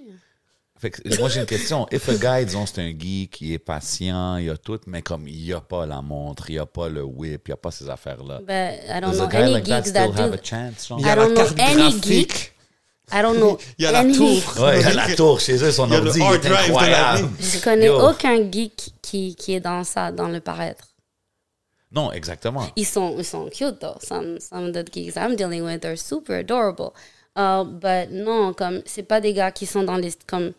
Fait que, moi, j'ai une question. If a guy, disons, c'est un geek, il est patient, il a tout, mais comme il a pas la montre, il a pas le whip, il a pas ces affaires-là.
Ben, I don't
Does
know any
like that
geeks that
have
do.
a chance? genre?
Il y a
I
la
don't know any geek. I don't know
Il y a la tour.
Ouais, il y a la tour chez eux, son
y
ordi, est incroyable.
Je connais
Yo.
aucun geek qui, qui est dans ça, dans le paraître.
Non, exactement.
Ils sont, ils sont cute, though. Some, some of the geeks I'm dealing with are super adorable. Uh, but non, comme, c'est pas des gars qui sont dans les. Comme,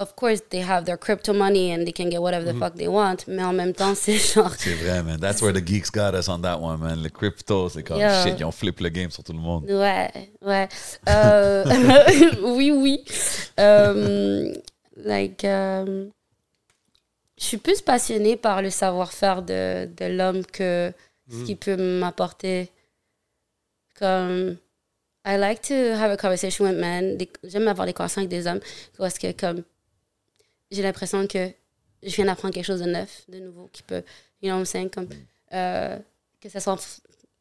of course, they have their crypto money and they can get whatever the fuck they want, mais en même temps, c'est genre.
C'est vrai, man. That's where the geeks got us on that one, man. Le crypto, c'est comme shit, ils ont flip le game sur tout le monde.
Ouais, ouais. Euh, oui, oui. Euh, like, euh, je suis plus passionnée par le savoir-faire de, de l'homme que ce qui peut m'apporter. Comme, I like to have a conversation with men. J'aime avoir des conversations avec des hommes parce que, comme, j'ai l'impression que je viens d'apprendre quelque chose de neuf, de nouveau, qui peut, you know what I'm saying, comme, euh, que ce soit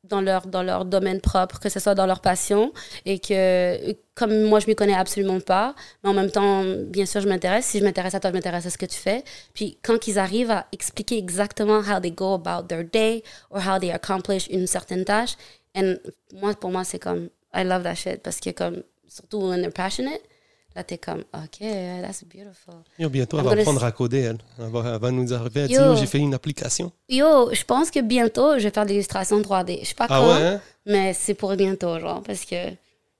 dans leur, dans leur domaine propre, que ce soit dans leur passion, et que comme moi, je m'y connais absolument pas, mais en même temps, bien sûr, je m'intéresse. Si je m'intéresse à toi, je m'intéresse à ce que tu fais. Puis quand ils arrivent à expliquer exactement how they go about their day or how they accomplish une certaine tâche, and moi, pour moi, c'est comme, I love that shit, parce que comme, surtout when they're passionate, là, t'es comme, OK, that's beautiful.
Yo, bientôt, elle va apprendre à coder, elle. Elle va, elle va nous arriver.
Yo,
j'ai fait une application.
Yo, je pense que bientôt, je vais faire de l'illustration 3D. Je sais pas
Ah
quand,
ouais, hein?
mais c'est pour bientôt, genre, parce que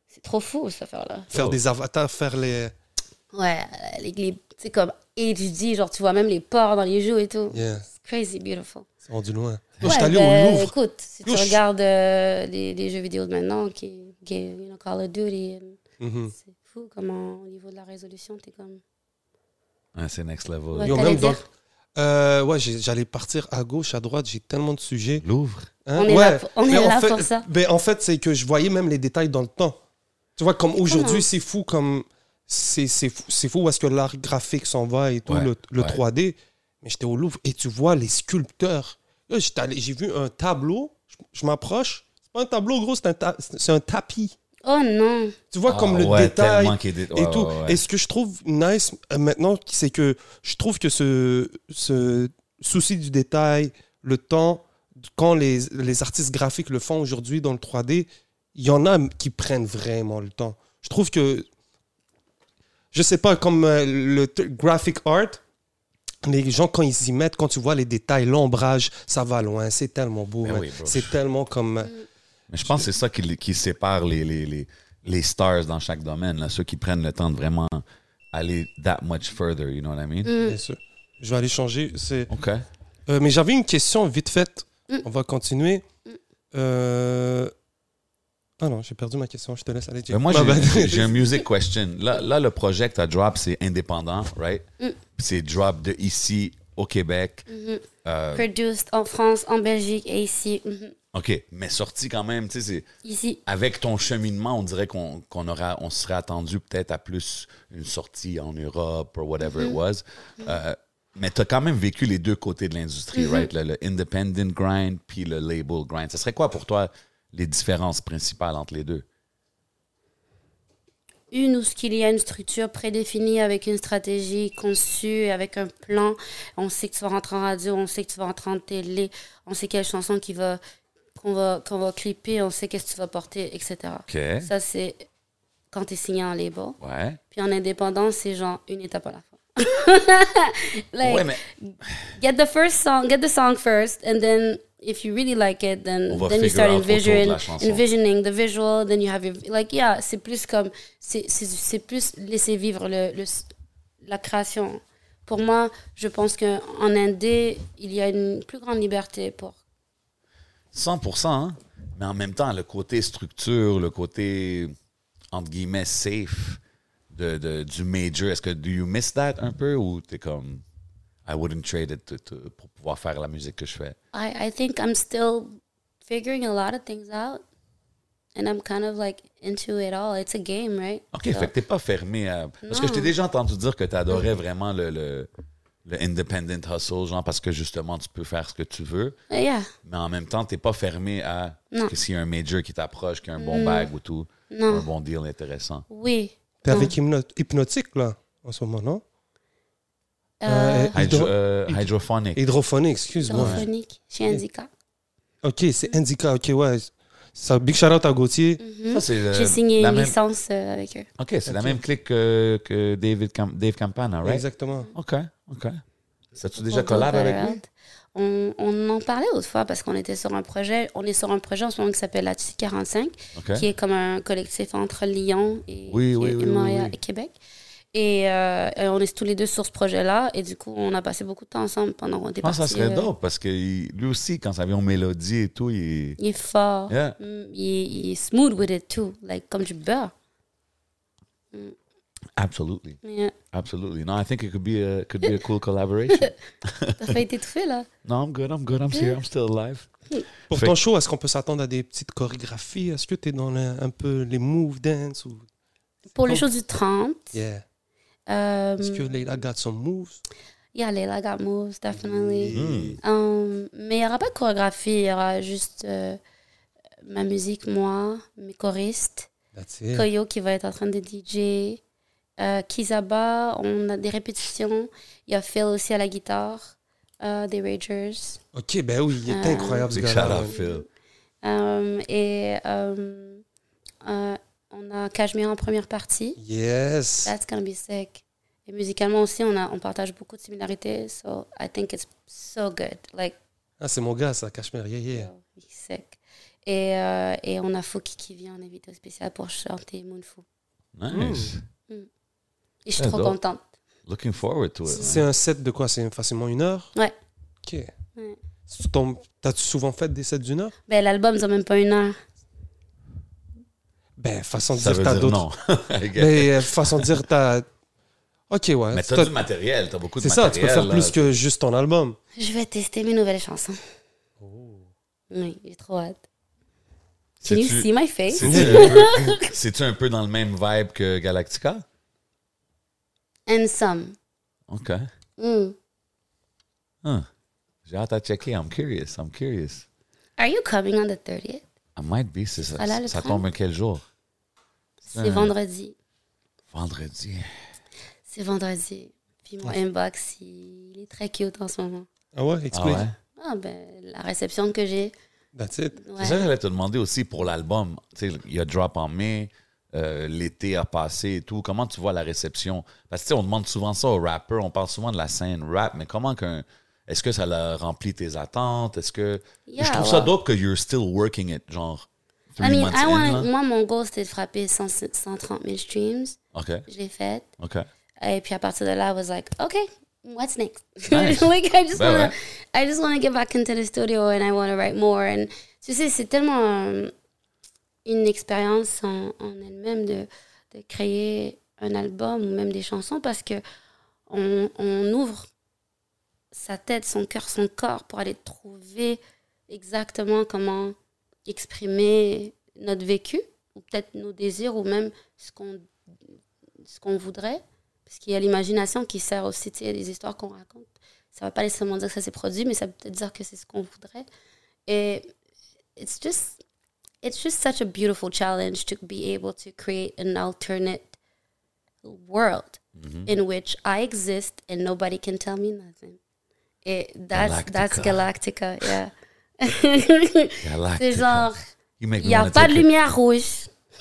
C'est trop fou, cette affaire-là.
Faire
Oh.
des avatars, faire les.
Ouais, les, les- c'est comme HD, genre tu vois même les porcs dans les joues et tout.
Yeah,
It's crazy beautiful.
c'est rendu loin. Yo,
Ouais,
je suis allé
ben,
au Louvre.
Écoute, si tu regardes euh, les, les jeux vidéo de maintenant, qui, qui you know, Call of Duty,
Mhm.
Comment au niveau de la résolution, t'es comme.
Ouais, c'est next level.
Ouais,
Yo, même dans-
dire?
Euh, ouais, j'allais partir à gauche, à droite, j'ai tellement de sujets.
Louvre.
Hein?
On est
Ouais.
là pour- on est
Mais en
là
fait-
pour ça.
ben, en fait, c'est que je voyais même les détails dans le temps. Tu vois, comme aujourd'hui, c'est fou comme. C'est c'est fou, c'est fou où est-ce que l'art graphique s'en va et tout,
Ouais,
le, le
ouais.
3D. Mais j'étais au Louvre et tu vois les sculpteurs. J'ai vu un tableau, je, je m'approche. C'est pas un tableau, gros, c'est un, ta- c'est un tapis.
Oh non!
Tu vois, comme
Ah
le
ouais,
détail et
ouais,
tout.
ouais, ouais.
Et ce que je trouve nice euh, maintenant, c'est que je trouve que ce, ce souci du détail, le temps, quand les, les artistes graphiques le font aujourd'hui dans le 3D, il y en a qui prennent vraiment le temps. Je trouve que, je sais pas, comme euh, le graphic art, les gens, quand ils y mettent, quand tu vois les détails, l'ombrage, ça va loin. C'est tellement beau.
Ben oui, bro.
c'est tellement comme.
Mais je pense que c'est ça qui, qui sépare les, les, les, les stars dans chaque domaine, là, ceux qui prennent le temps de vraiment aller that much further, you know what I mean?
Mm.
Bien sûr. Je vais aller changer. C'est.
OK.
Euh, mais j'avais une question vite faite.
Mm.
On va continuer.
Mm.
Euh, Ah non, j'ai perdu ma question. Je te laisse aller.
Mais moi,
Ma bad.
j'ai- un music question. Là, là le projet que tu as drop, c'est indépendant, right?
Mm.
C'est drop de ici au Québec. Euh,
Produced en France, en Belgique et ici. Mhm.
OK, mais sorti quand même, tu sais,
Ici.
avec ton cheminement, on dirait qu'on qu'on aura, on serait attendu peut-être à plus une sortie en Europe ou whatever
Mm-hmm.
it was. Euh, mais tu as quand même vécu les deux côtés de l'industrie,
Mm-hmm.
right? Le, le independent grind puis le label grind. Ce serait quoi pour toi les différences principales entre les deux?
Une où il y a une structure prédéfinie avec une stratégie conçue, avec un plan. On sait que tu vas rentrer en radio, on sait que tu vas rentrer en télé, on sait quelle chanson qui va, qu'on va, qu'on va clipper, on sait qu'est-ce que tu vas porter, etc.
OK.
Ça, c'est quand tu es signé en label.
Ouais.
Puis en indépendant, c'est genre une étape à la fois. like,
ouais, mais
get the first song, get the song first, and then if you really like it, then then you start envisioning, the visual. Then you have your like yeah, c'est plus comme c'est c'est c'est plus laisser vivre le, le la création. Pour moi, je pense que en indé, il y a une plus grande liberté pour
100%, hein? mais en même temps, le côté structure, le côté, entre guillemets, safe de, de- du major, est-ce que do you miss that un peu ou t'es comme, I wouldn't trade it to- to- pour pouvoir faire la musique que je fais?
I, I think I'm still figuring a lot of things out. And I'm kind of like into it all. It's a game, right?
OK,
So-
fait que t'es pas fermé à... Parce que je t'ai déjà entendu dire que t'adorais vraiment le, le, le independent hustle, genre parce que justement, tu peux faire ce que tu veux,
yeah.
mais en même temps, t'es pas fermé à... Que s'il y a un major qui t'approche, qui a un bon bag ou tout,
Non.
un bon deal intéressant.
Oui.
T'es avec Hypno- Hypnotique, là, en ce moment, non?
Euh,
Euh,
Hydro, euh, hydrophonic.
Hydrophonique, excuse-moi.
hydrophonique chez Indica.
Ok, c'est Indica. Ok, ouais. Ça, big shout out à Gauthier.
C'est, euh,
J'ai signé
la
une
même-
licence euh, avec eux.
OK, c'est la même clique que, que David Cam- Dave Campana, right?
Exactement.
OK, OK. As-tu déjà collab avec lui?
On, on en parlait autrefois parce qu'on était sur un projet. On est sur un projet en ce moment qui s'appelle Latitude 45,
OK.
qui est comme un collectif entre Lyon et,
Oui,
et-
oui,
et
oui,
Montréal
oui, oui.
et Québec. Et, euh, et on est tous les deux sur ce projet-là. Et du coup, on a passé beaucoup de temps ensemble pendant qu'on était
Ah, ça serait
euh,
dope parce que lui aussi, quand ça vient aux mélodies et tout, il
Il est fort.
Yeah.
Mm, il, est- il est smooth with it too. Like, comme du beurre.
Absolutely.
Yeah.
Absolutely. No, I think it could be a, could be a cool collaboration.
T'as failli t'étouffer, là.
no, I'm good. I'm good. I'm here. I'm still alive.
Pour
Fait-
ton show, est-ce qu'on peut s'attendre à des petites chorégraphies? Est-ce que tu es dans le- un peu les moves dance ou
Pour le show du 30,
yeah
euh,
Est-ce que Leila got some moves?
Yeah, Layla got moves, definitely.
Hmm.
Um, mais il n'y aura pas de chorégraphie, il y aura juste euh, ma musique, moi, mes choristes,
That's it.
Koyo qui va être en train de DJ, euh, Kizaba, on a des répétitions, il y a Phil aussi à la guitare, euh, des Ragers.
Ok, ben oui, il est incroyable ce gars-là.
out Phil.
Um, et um, on a Cashmere en première partie.
Yes.
That's gonna be sick. Et musicalement aussi, on, a, on partage beaucoup de similarités. So I think it's so good. Like,
Ah, c'est mon gars, ça, Cachemire. Yeah, yeah.
he's sick. Et, euh, et on a Fouki qui vient en invité spécial pour chanter Moonfou.
Nice.
Et je suis trop
dope.
contente.
Looking forward to it.
C'est un set de quoi? C'est facilement une heure?
Ouais.
Ok.
Ouais.
T'as-tu souvent fait des sets d'une heure?
Ben, l'album, ça même pas une heure.
Ben, façon de
Ça
dire, t'as d'autres. Mais euh, façon de dire, t'as. Ok, ouais.
Mais t'as
T'as-
du matériel, t'as beaucoup de
C'est
matériel.
ça, tu peux faire
là.
plus que juste ton album.
Je vais tester mes nouvelles chansons.
Oh.
Oui, j'ai trop hâte. Can you see my face?
C'est-tu un, peu- c'est-tu un peu dans le même vibe que Galactica?
And some.
OK.
Mm.
Huh. J'ai hâte à checker. I'm curious. I'm curious.
Are you coming on the 30th?
I might be. c'est Ça, ça
train?
tombe quel jour?
C'est
Euh.
vendredi.
Vendredi.
C'est vendredi. Puis mon inbox, il est très cute en ce moment.
Ah ouais,
Ah
explique.
ouais?
Ah ben, la réception que j'ai.
That's it.
Ouais.
C'est ça que j'allais te demander aussi pour l'album. Tu sais, il y a drop en mai, euh, l'été a passé et tout. Comment tu vois la réception? Parce que tu sais, on demande souvent ça aux rappers, on parle souvent de la scène rap, mais comment qu'un. Est-ce que ça a rempli tes attentes? Est-ce que.
Yeah,
je trouve ça dope que you're still working it, genre.
I mean, I want- moi, mon goal, c'était de frapper 100 130 000 streams.
OK,
Je l'ai fait.
OK.
Et puis à partir de là, I was like, okay, what's next?
Nice.
like I just
Ben ouais.
Just wanna get back into the studio and I wanna write more. And tu sais, c'est tellement euh, une expérience en, en elle-même de, de créer un album ou même des chansons parce que on, on ouvre sa tête, son cœur, son corps pour aller trouver exactement comment exprimer notre vécu ou peut-être nos désirs ou même ce qu'on ce qu'on voudrait. Parce qu'il y a l'imagination qui sert aussi, tu sais, les histoires qu'on raconte. Ça ne veut pas nécessairement dire que ça s'est produit, mais ça peut peut-être dire que c'est ce qu'on voudrait. Et it's just, it's just such a beautiful challenge to be able to create an alternate world in which I exist and nobody can tell me nothing. Et that's, that's Galactica, yeah.
Galactica.
c'est genre,
You make
il n'y a pas de lumière rouge.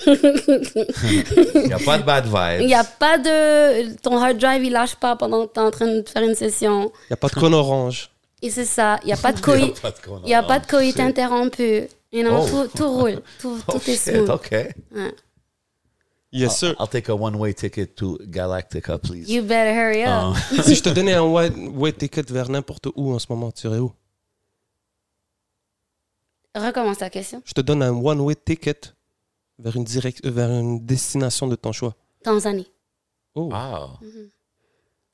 Il n'y a pas de bad vibes.
Il n'y a pas de. Ton hard drive, il lâche pas pendant que tu es en train de faire une session.
Il n'y a pas de cône orange.
Et c'est ça. Il n'y a pas de coït.
a pas de con-
Il n'y a pas de coït interrompu. You know,
Oh.
tout, tout roule. Tout,
Oh,
tout est
shit,
smooth.
OK.
Ouais.
Yes, sir.
I'll take a one-way ticket to Galactica, please.
You better hurry up.
Ah.
si je te donnais un white ticket vers n'importe où en ce moment, tu irais où?
Recommence ta question.
Je te donne un one-way ticket vers une, direct, euh, vers une destination de ton choix.
Tanzanie.
Oh,
Wow.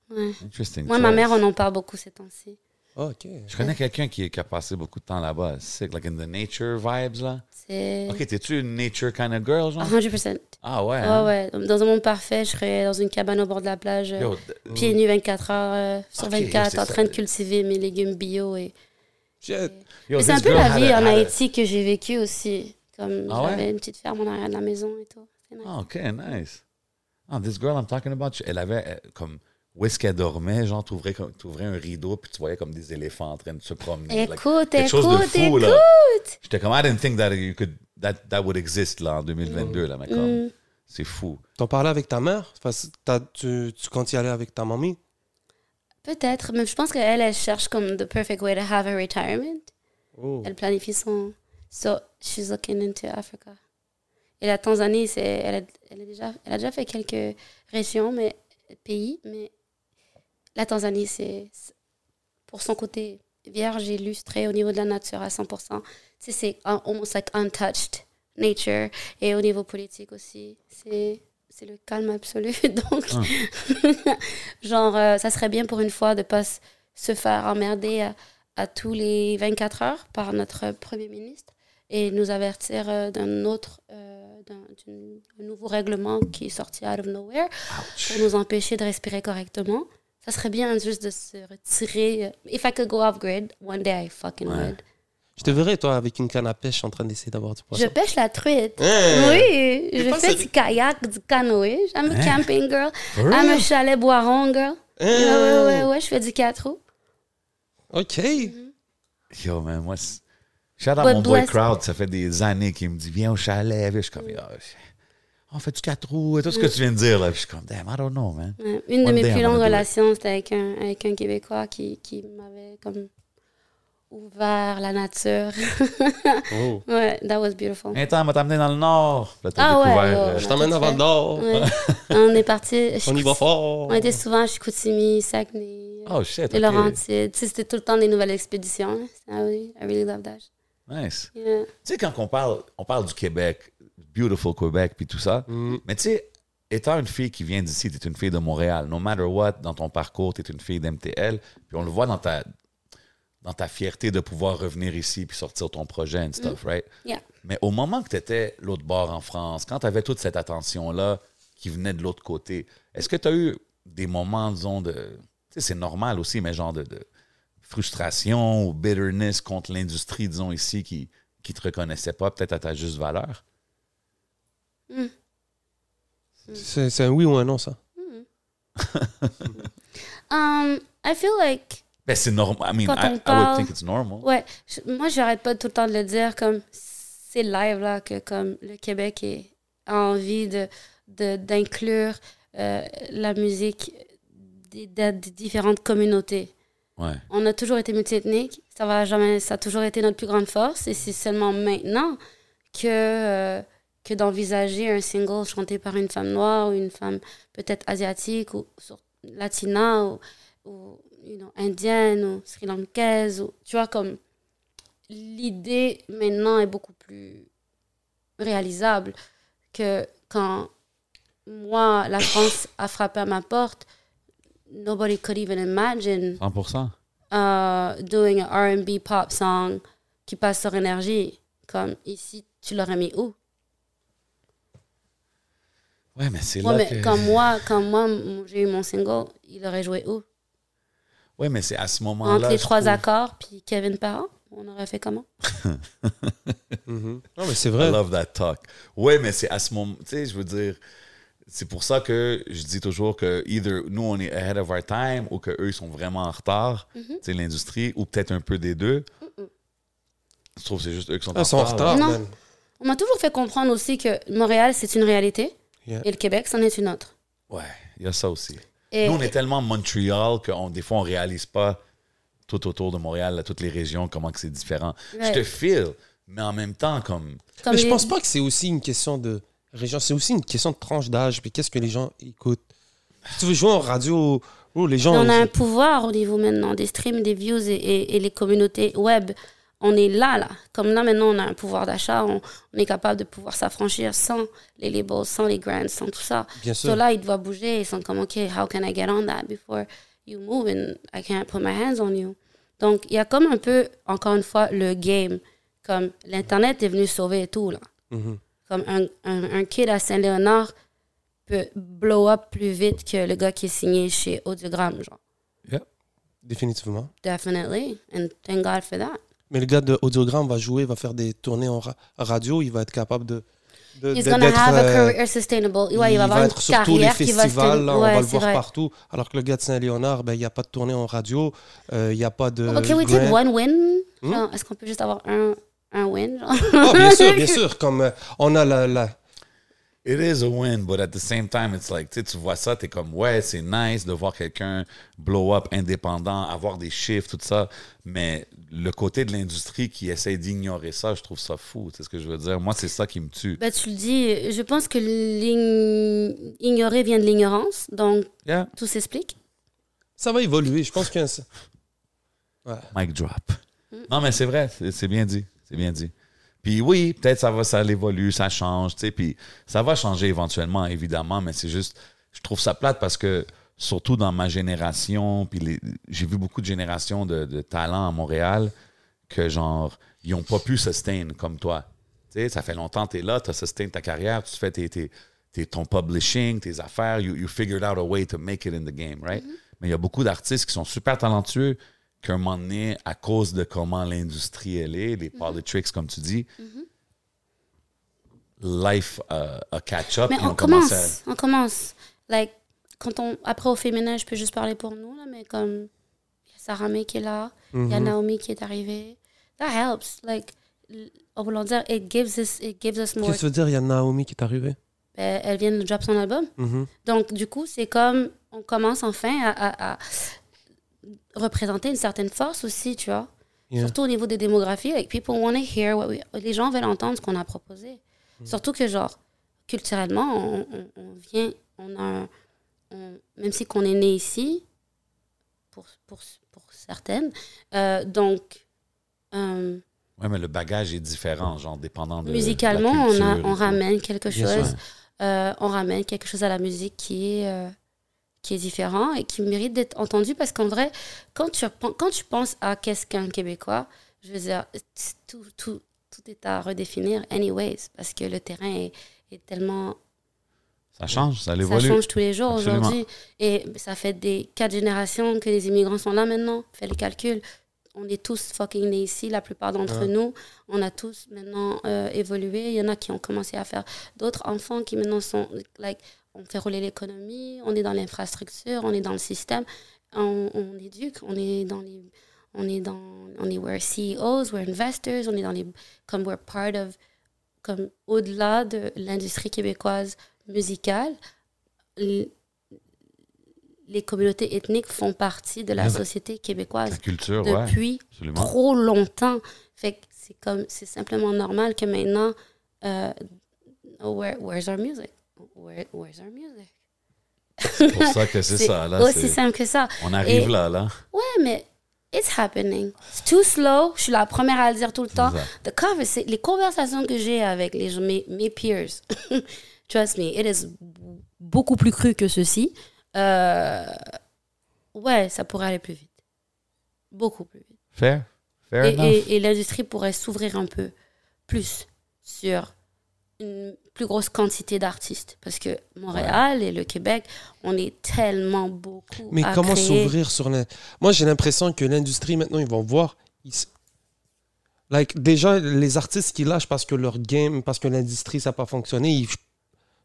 Ouais.
Interesting.
Moi, ma
choice.
mère, on en parle beaucoup ces temps-ci.
ok.
Je connais quelqu'un qui, qui a passé beaucoup de temps là-bas. C'est like in the nature vibes, là.
C'est
OK, t'es-tu une nature kind of girl, genre?
100%.
Ah ouais?
Ouais,
hein?
ouais. Dans un monde parfait, je serais dans une cabane au bord de la plage, euh,
Yo,
pieds nus 24 heures euh, sur
Ok,
24,
c'est
en
ça.
train de cultiver mes légumes bio. Et...
Shit.
yo,
Mais c'est un peu la vie
a-
en
a-
Haïti que j'ai vécu aussi. Comme
Ah ouais?
j'avais une petite ferme en arrière de la maison et tout. C'est nice.
Ah, OK, nice. Ah, this girl I'm talking about, elle avait euh, comme... Où est-ce qu'elle dormait? Genre, t'ouvrais, comme- t'ouvrais un rideau, puis tu voyais comme des éléphants en train de se promener. Like,
Écoute,
de
écoute,
fou,
écoute.
là. J'étais comme, I didn't think that you could... That, that would exist, là, en 2022, là, mais comme...
Mm.
C'est fou.
T'en parlais avec ta mère? Enfin, tu, tu comptes y aller avec ta mamie?
Peut-être, mais je pense qu'elle, elle cherche comme the perfect way to have a retirement.
Oh.
Elle planifie son. So, she's looking into Africa. Et la Tanzanie, c'est, elle, a, elle, a déjà, elle a déjà fait quelques régions, mais pays, mais la Tanzanie, c'est c'est- pour son côté vierge, illustré au niveau de la nature à 100%. Tu sais, c'est un- almost like untouched nature. Et au niveau politique aussi, c'est c'est le calme absolu. Donc, genre, euh, ça serait bien pour une fois de pas s- se faire emmerder à, à tous les 24 heures par notre Premier ministre et nous avertir euh, d'un autre, euh, d'un nouveau règlement qui est sorti out of nowhere pour nous empêcher de respirer correctement. Ça serait bien juste de se retirer. If I could go off grid, one day I fucking
Ouais.
would.
Je te verrais, toi, avec une canne à pêche en train d'essayer d'avoir du poisson.
Je pêche la truite.
Hein?
Oui, je fais du kayak, du canoë. I'm a
Hein?
camping girl.
For
I'm a chalet boiron girl.
Hein?
Ouais, ouais, ouais, ouais, je fais du 4 roues.
Ok.
Yo, man, moi, shout out mon boy Crowd, ça fait des années qu'il me dit, viens au chalet. Je suis comme, Yo, on fait du 4 roues, et tout ce que tu viens de dire, là. Puis je suis comme, damn, I don't know, man.
Ouais. Une de
One
mes
day
plus longues relations, c'était avec un, avec un Québécois qui, qui m'avait comme ouvert, la nature.
Oh.
ouais, that was beautiful.
Un temps, on m'a t'amener dans le nord. Là,
Ah ouais,
euh,
Je t'emmène à Val d'Or.
Ouais. on est parti.
On y va fort.
On était souvent à Chicoutimi, Saguenay,
Oh shit.
les
ok.
Laurentides. Tu sais, c'était tout le temps des nouvelles expéditions. Ah oui, I really love that.
Nice.
Yeah.
Tu sais, quand on parle, on parle du Québec, beautiful Québec, puis tout ça,
Mm.
mais tu sais, étant une fille qui vient d'ici, tu es une fille de Montréal. No matter what, dans ton parcours, tu es une fille d'MTL. Puis on le voit dans ta, dans ta fierté de pouvoir revenir ici puis sortir ton projet and stuff, right?
Yeah.
Mais au moment que tu étais l'autre bord en France, quand tu avais toute cette attention-là qui venait de l'autre côté, est-ce que tu as eu des moments, disons, de. Tu sais, c'est normal aussi, mais genre de, de frustration ou bitterness contre l'industrie, disons, ici, qui qui te reconnaissait pas, peut-être à ta juste valeur?
C'est c'est un oui ou un non, ça.
Um, I feel like
Ben, c'est normal. I mean,
Quand
I,
on
I would
parle-
think it's normal.
Ouais, je- moi j'arrête pas tout le temps de le dire comme c'est live là que comme le Québec est, a envie de de- d'inclure euh, la musique des, des- des différentes communautés.
Ouais.
On a toujours été multiethnique, ça va jamais, ça a toujours été notre plus grande force et c'est seulement maintenant que euh, que d'envisager un single chanté par une femme noire ou une femme peut-être asiatique ou sur- latina ou, ou you know, indienne ou sri lankaise ou tu vois comme l'idée maintenant est beaucoup plus réalisable que quand moi la France a frappé à ma porte nobody could even imagine
100%.
uh, doing an R&B pop song qui passe sur énergie. Comme ici tu l'aurais mis où?
Ouais, mais c'est
Ouais,
là
mais
que...
quand moi quand moi j'ai eu mon single il aurait joué où?
Ouais, mais c'est à ce moment-là...
entre les trois
trouve-
accords puis Kevin Parent on aurait fait comment?
Mhm. Non, mais c'est
I
vrai.
love that talk. Ouais, mais c'est à ce moment... Tu sais, je veux dire... C'est pour ça que je dis toujours que either nous, on est ahead of our time ou qu'eux, ils sont vraiment en retard,
Mhm.
tu sais, l'industrie, ou peut-être un peu des deux. Je trouve que c'est juste eux qui sont
Ah,
en
Ils sont en
retard.
retard,
Non.
man.
on m'a toujours fait comprendre aussi que Montréal c'est une réalité
Yeah.
et le Québec c'en est une autre
Ouais, il y a ça aussi.
Et,
Nous, on est tellement Montréal que des fois, on réalise pas tout autour de Montréal, là, toutes les régions, comment que c'est différent.
Ouais.
Je te feel, mais en même temps, comme...
comme
Mais je
les-
pense pas que c'est aussi une question de région, c'est aussi une question de tranche d'âge. Puis qu'est-ce que les gens écoutent Si tu veux jouer en radio, oh, les gens.
on a un pouvoir au niveau maintenant des streams, des views et, et- et les communautés web. On est là, là. Comme là, maintenant, on a un pouvoir d'achat. On, on est capable de pouvoir s'affranchir sans les labels, sans les grants, sans tout ça.
Bien sûr.
So là, ils doivent bouger. Ils sont comme, OK, how can I get on that before you move and I can't put my hands on you? Donc, il y a comme un peu, encore une fois, le game. Comme l'Internet est venu sauver tout, là.
Mhm.
Comme un, un, un kid à Saint-Léonard peut blow up plus vite que le gars qui est signé chez Audiogramme, genre.
Définitivement.
Definitely. And thank God for that.
Mais le gars de Audiogramme va jouer, va faire des tournées en ra- radio, il va être capable de. de-
He's gonna have a
euh,
career sustainable. Ouais, il, va avoir
être
une
sur tous les
carrière qui va se
festivals, là, on
ouais,
va le voir
vrai.
partout. Alors que le gars de Saint-Léonard, ben, il n'y a pas de tournée en radio, euh, il n'y a pas de.
Ok, we take
grant.
one win?
Hmm?
Est-ce qu'on peut juste avoir un, un win?
Ah, bien sûr, bien sûr. Comme euh, on a la, la-
It is a win, but at the same time, it's like, tu vois ça, t'es comme, ouais, c'est nice de voir quelqu'un blow up indépendant, avoir des chiffres, tout ça. Mais le côté de l'industrie qui essaie d'ignorer ça, je trouve ça fou. C'est ce que je veux dire? Moi, c'est ça qui me tue.
Ben, tu le dis, je pense que l'ign- ignorer vient de l'ignorance. Donc,
Yeah.
tout s'explique.
Ça va évoluer, je pense que.
Mic drop. Non, mais c'est vrai, c'est bien dit. C'est bien dit. Puis oui, peut-être ça va, ça évolue, ça change, tu sais, puis ça va changer éventuellement, évidemment, mais c'est juste, je trouve ça plate parce que, surtout dans ma génération, puis j'ai vu beaucoup de générations de, de talents à Montréal que, genre, ils n'ont pas pu sustain comme toi. Tu sais, ça fait longtemps que tu es là, tu as sustain ta carrière, tu fais tes, tes- tes- ton publishing, tes affaires, you, you figured out a way to make it in the game, right? Mais il y a beaucoup d'artistes qui sont super talentueux, qu'à un moment donné, à cause de comment l'industrie elle est, les politics, comme tu dis, life uh, a catch-up.
Mais on
commence.
On commence. Like, quand on, après, au féminin, je peux juste parler pour nous, là, mais comme, il y a Sarah May qui est là, il y a Naomi qui est arrivée. That helps. Like, en voulant dire, it gives us, it gives us more.
Qu'est-ce que tu veux dire, il y a Naomi qui est arrivée?
Ben, elle vient de drop son album.
Mhm.
Donc, du coup, c'est comme, on commence enfin à, à- à représenter une certaine force aussi, tu vois.
Yeah.
Surtout au niveau des démographies, like people want to hear what we, les gens veulent entendre ce qu'on a proposé.
Mm.
Surtout que genre culturellement, on, on- on vient, on a, un- on- même si qu'on est né ici, pour pour, pour certaines, euh, donc euh,
Ouais, mais le bagage est différent, genre, dépendant de.
musicalement, on, a, ramène quelque chose. euh, on ramène quelque chose à la musique qui est, euh, qui est différent et qui mérite d'être entendu parce qu'en vrai, quand tu, quand tu penses à qu'est-ce qu'un Québécois, je veux dire, tout, tout, tout est à redéfinir anyways parce que le terrain est, est tellement
Ça change, ça
ça
évolue.
change tous les jours aujourd'hui. Et ça fait des quatre générations que les immigrants sont là maintenant. Fais les calculs. On est tous fucking nés ici, la plupart d'entre
Ouais.
nous. On a tous maintenant euh, évolué. Il y en a qui ont commencé à faire d'autres enfants qui maintenant sont. Like, on fait rouler l'économie, on est dans l'infrastructure, on est dans le système. On, on éduque, on est dans les. On est dans. On est we're CEOs, we're investors, on est dans les. Comme we're part of. Comme au-delà de l'industrie québécoise musicale, l- les communautés ethniques font partie de la
Ouais.
société
La
québécoise
culture, ouais.
depuis
Absolument.
trop longtemps. Fait que c'est comme c'est simplement normal que maintenant euh, where, where's our music? Where, where's our music?
C'est pour ça que c'est ça, là.
aussi simple que ça.
On arrive
Et-
là, là.
Ouais, mais it's happening. It's too slow. Je suis la première à le dire tout le temps. The les conversations que j'ai avec les, mes, mes peers, trust me, it is beaucoup plus cru que ceci. Euh, ouais, ça pourrait aller plus vite. Beaucoup plus vite.
Fair. Fair
et- et l'industrie pourrait s'ouvrir un peu plus sur une plus grosse quantité d'artistes. Parce que Montréal et le Québec, on est tellement beaucoup.
Mais
à
comment s'ouvrir sur l'in- Moi, j'ai l'impression que l'industrie, maintenant, ils vont voir. ils Like, déjà, les artistes qui lâchent parce que leur game, parce que l'industrie, ça n'a pas fonctionné, ils-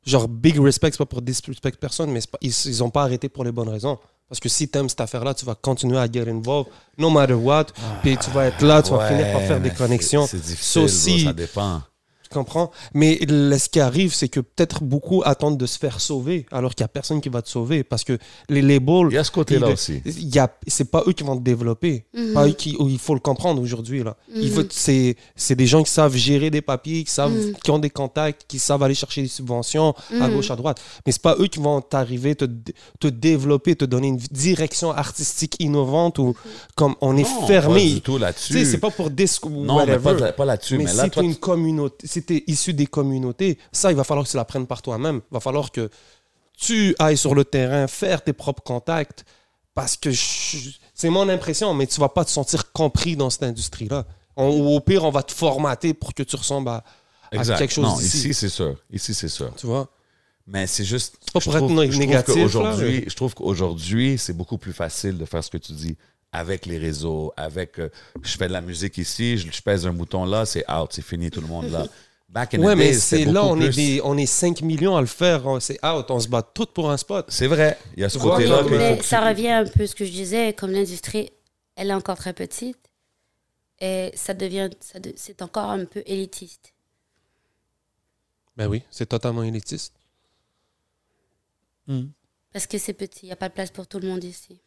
genre, big respect, c'est pas pour disrespect personne, mais pas- ils ils ont pas arrêté pour les bonnes raisons. Parce que si tu aimes cette affaire-là, tu vas continuer à get involved, no matter what, puis tu vas être là, tu vas
Ouais,
finir par faire des connexions.
C'est difficile,
aussi-
bro, ça dépend.
Tu comprends? Mais ce qui arrive, c'est que peut-être beaucoup attendent de se faire sauver, alors qu'il n'y a personne qui va te sauver. Parce que les labels.
Il y a ce côté-là aussi.
il y a- C'est pas eux qui vont te développer.
Mhm.
Pas eux qui, oh, il faut le comprendre aujourd'hui. là. Il
Mhm.
faut- C'est c'est des gens qui savent gérer des papiers, qui, savent,
Mhm.
qui ont des contacts, qui savent aller chercher des subventions à
Mhm.
gauche, à droite. Mais c'est pas eux qui vont t'arriver, te, te développer, te donner une direction artistique innovante ou comme on est
Non,
fermé.
Pas du tout là-dessus.
C'est pas pour disque
Non, mais
whatever.
pas, pas là-dessus.
Mais,
Mais,
si
là,
t'es
toi,
une communauté, si issu des communautés, ça, il va falloir que tu l'apprennes par toi-même. Il va falloir que tu ailles sur le terrain, faire tes propres contacts. Parce que c'est mon impression, mais tu vas pas te sentir compris dans cette industrie-là. Ou au pire, on va te formater pour que tu ressembles à, quelque chose
non, ici, c'est sûr. Ici, c'est sûr.
Tu vois?
Mais c'est juste.
pas
je
pour être
trouve- trouve
négatif,
Je trouve qu'aujourd'hui, c'est beaucoup plus facile de faire ce que tu dis avec les réseaux, avec. euh, je fais de la musique ici, je, je pèse un bouton là, c'est out, c'est fini, tout le monde là. Back in
Ouais,
the
mais c'est là, on est, des, on est 5 millions à le faire. on- C'est out, on se bat tout pour un spot.
C'est vrai. Il y a ce
Tu
côté-là que
ça
tu-
revient un peu à ce que je disais, comme l'industrie, elle est encore très petite et ça devient, ça de- c'est encore un peu élitiste.
Ben oui, c'est totalement élitiste.
Parce que c'est petit, il n'y a pas de place pour tout le monde ici.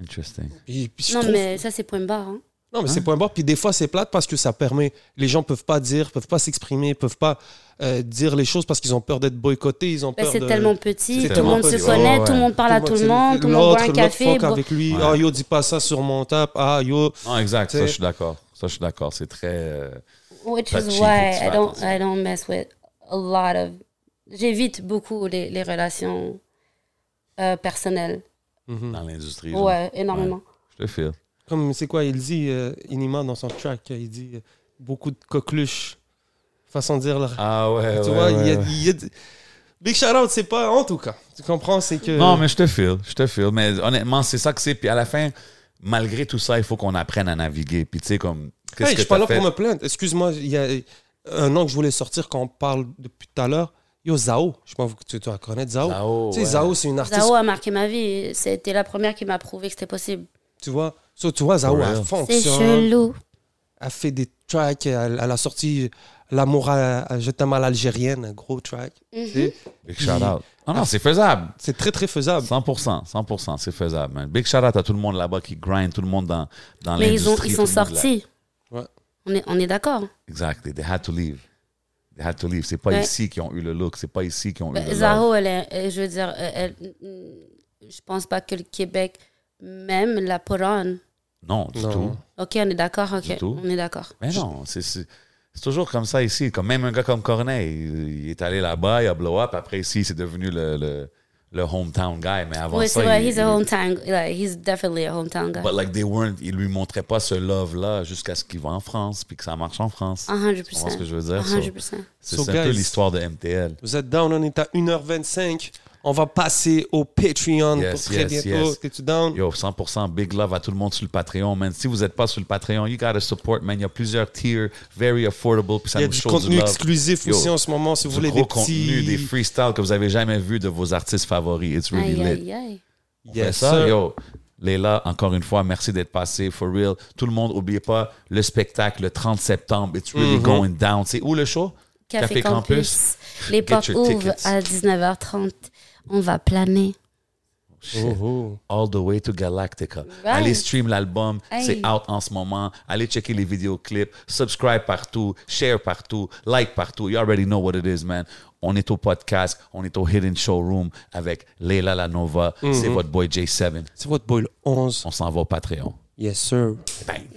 Interesting.
Puis- puis je
Non,
trouve-
mais ça, c'est point barre. Hein.
Non, mais c'est point barre. Puis des fois, c'est plate parce que ça permet. Les gens peuvent pas dire, peuvent pas s'exprimer, peuvent pas euh, dire les choses parce qu'ils ont peur d'être boycottés, ils ont
Ben,
peur
c'est
de.
tellement petit, tout le monde se connaît,
ouais.
tout le monde parle à tout le monde, tout le monde boit un café.
fuck
boit-
avec lui.
Ouais.
Ah, yo, dis pas ça sur mon tap. Ah, yo.
Non, exact. Ça, je suis d'accord. Ça, je suis d'accord. C'est très. euh,
Which
Pas
is why I don't. I don't mess with a lot of. J'évite beaucoup les, les relations euh, personnelles.
Mhm.
dans l'industrie. genre.
Ouais, énormément.
Je te file.
Comme, c'est quoi, il dit, euh, Inima, dans son track, il dit euh, beaucoup de coqueluches. Façon de dire. là.
Ah ouais,
tu
ouais,
vois,
ouais,
il y a,
ouais.
il y a d- Big shout out, c'est pas en tout cas. Tu comprends, c'est que.
Non, mais je te file, je te file. Mais honnêtement, c'est ça que c'est. Puis à la fin, malgré tout ça, il faut qu'on apprenne à naviguer. Puis tu sais, comme.
Hey, je
que
suis pas là
fait?
pour me plaindre. Excuse-moi, il y a un nom que je voulais sortir quand on parle depuis tout à l'heure. Yo, Zao. Je sais pas, tu dois connaître Zao?
Zao, ouais.
Zao, c'est une artiste.
Zao a marqué ma vie. C'était la première qui m'a prouvé que c'était possible.
Tu vois, So, tu vois, Zao,
For
elle
real.
C'est
fonctionne.
chelou.
Elle fait des tracks. Elle, elle a sorti L'amour à, à Je t'aime à l'algérienne, un gros track.
Mhm.
Big shout out. Non, non, c'est faisable.
C'est très, très faisable.
100%, 100%, c'est faisable, man. Big shout out à tout le monde là-bas qui grind, tout le monde dans, dans
Mais ils, ont,
l'industrie.
ils sont sortis.
Ouais.
On est, on est d'accord.
Exactly. They had to leave. They had to leave. C'est pas
Ouais.
ici qu'ils ont eu le look. C'est pas ici qu'ils ont eu
Ben,
le.
Zaho, elle est, je veux dire, elle, elle- je pense pas que le Québec même la on.
Non, du
Non.
tout.
Ok, on est d'accord,
Du
ok.
tout.
On est d'accord.
Mais non, c'est c'est- c'est toujours comme ça ici. Comme même un gars comme Corneille, il, il est allé là-bas, il a blow up. Après ici, c'est devenu le, le, le hometown guy. Mais avant
Oui,
ça,
c'est vrai,
il-
he's a
il-
hometown, like, he's definitely a hometown guy.
But like they weren't, ils lui montraient pas ce love-là jusqu'à ce qu'il va en France, puis que ça marche en France.
100%.
Tu ce que je veux dire? So,
100%.
C'est
So,
un peu l'histoire de MTL.
Vous êtes down, on est à 1h25. On va passer au Patreon
Yes,
pour très
yes,
bientôt.
yes.
T'es-tu down?
Yo, 100% big love à tout le monde sur le Patreon, man. Si vous n'êtes pas sur le Patreon, you gotta support, man. Il y a plusieurs tiers, very affordable, puis ça
Il y a
nous
du contenu
du
exclusif
Yo,
aussi en ce moment, si vous voulez des
contenu,
petits...
des freestyles que vous avez jamais vu de vos artistes favoris. It's really
Aïe,
lit. On fait
Yes,
ça,
sir.
yo. Léla, encore une fois, merci d'être passé, for real. Tout le monde, n'oubliez pas le spectacle le 30 septembre. It's really
Mhm.
going down. C'est où le show?
Café,
Café
Campus.
Campus.
Les portes ouvrent
tickets.
à 19h30. On va planer.
Oh, oh.
All the way to Galactica.
Right.
Allez stream l'album,
Hey.
c'est out en ce moment. Allez checker les vidéoclips, subscribe partout, share partout, like partout. You already know what it is, man. On est au podcast, on est au Hidden Showroom avec Leila Lanova. C'est votre boy J7.
C'est votre boy le 11.
On s'en va au Patreon.
Yes, sir.
Bang!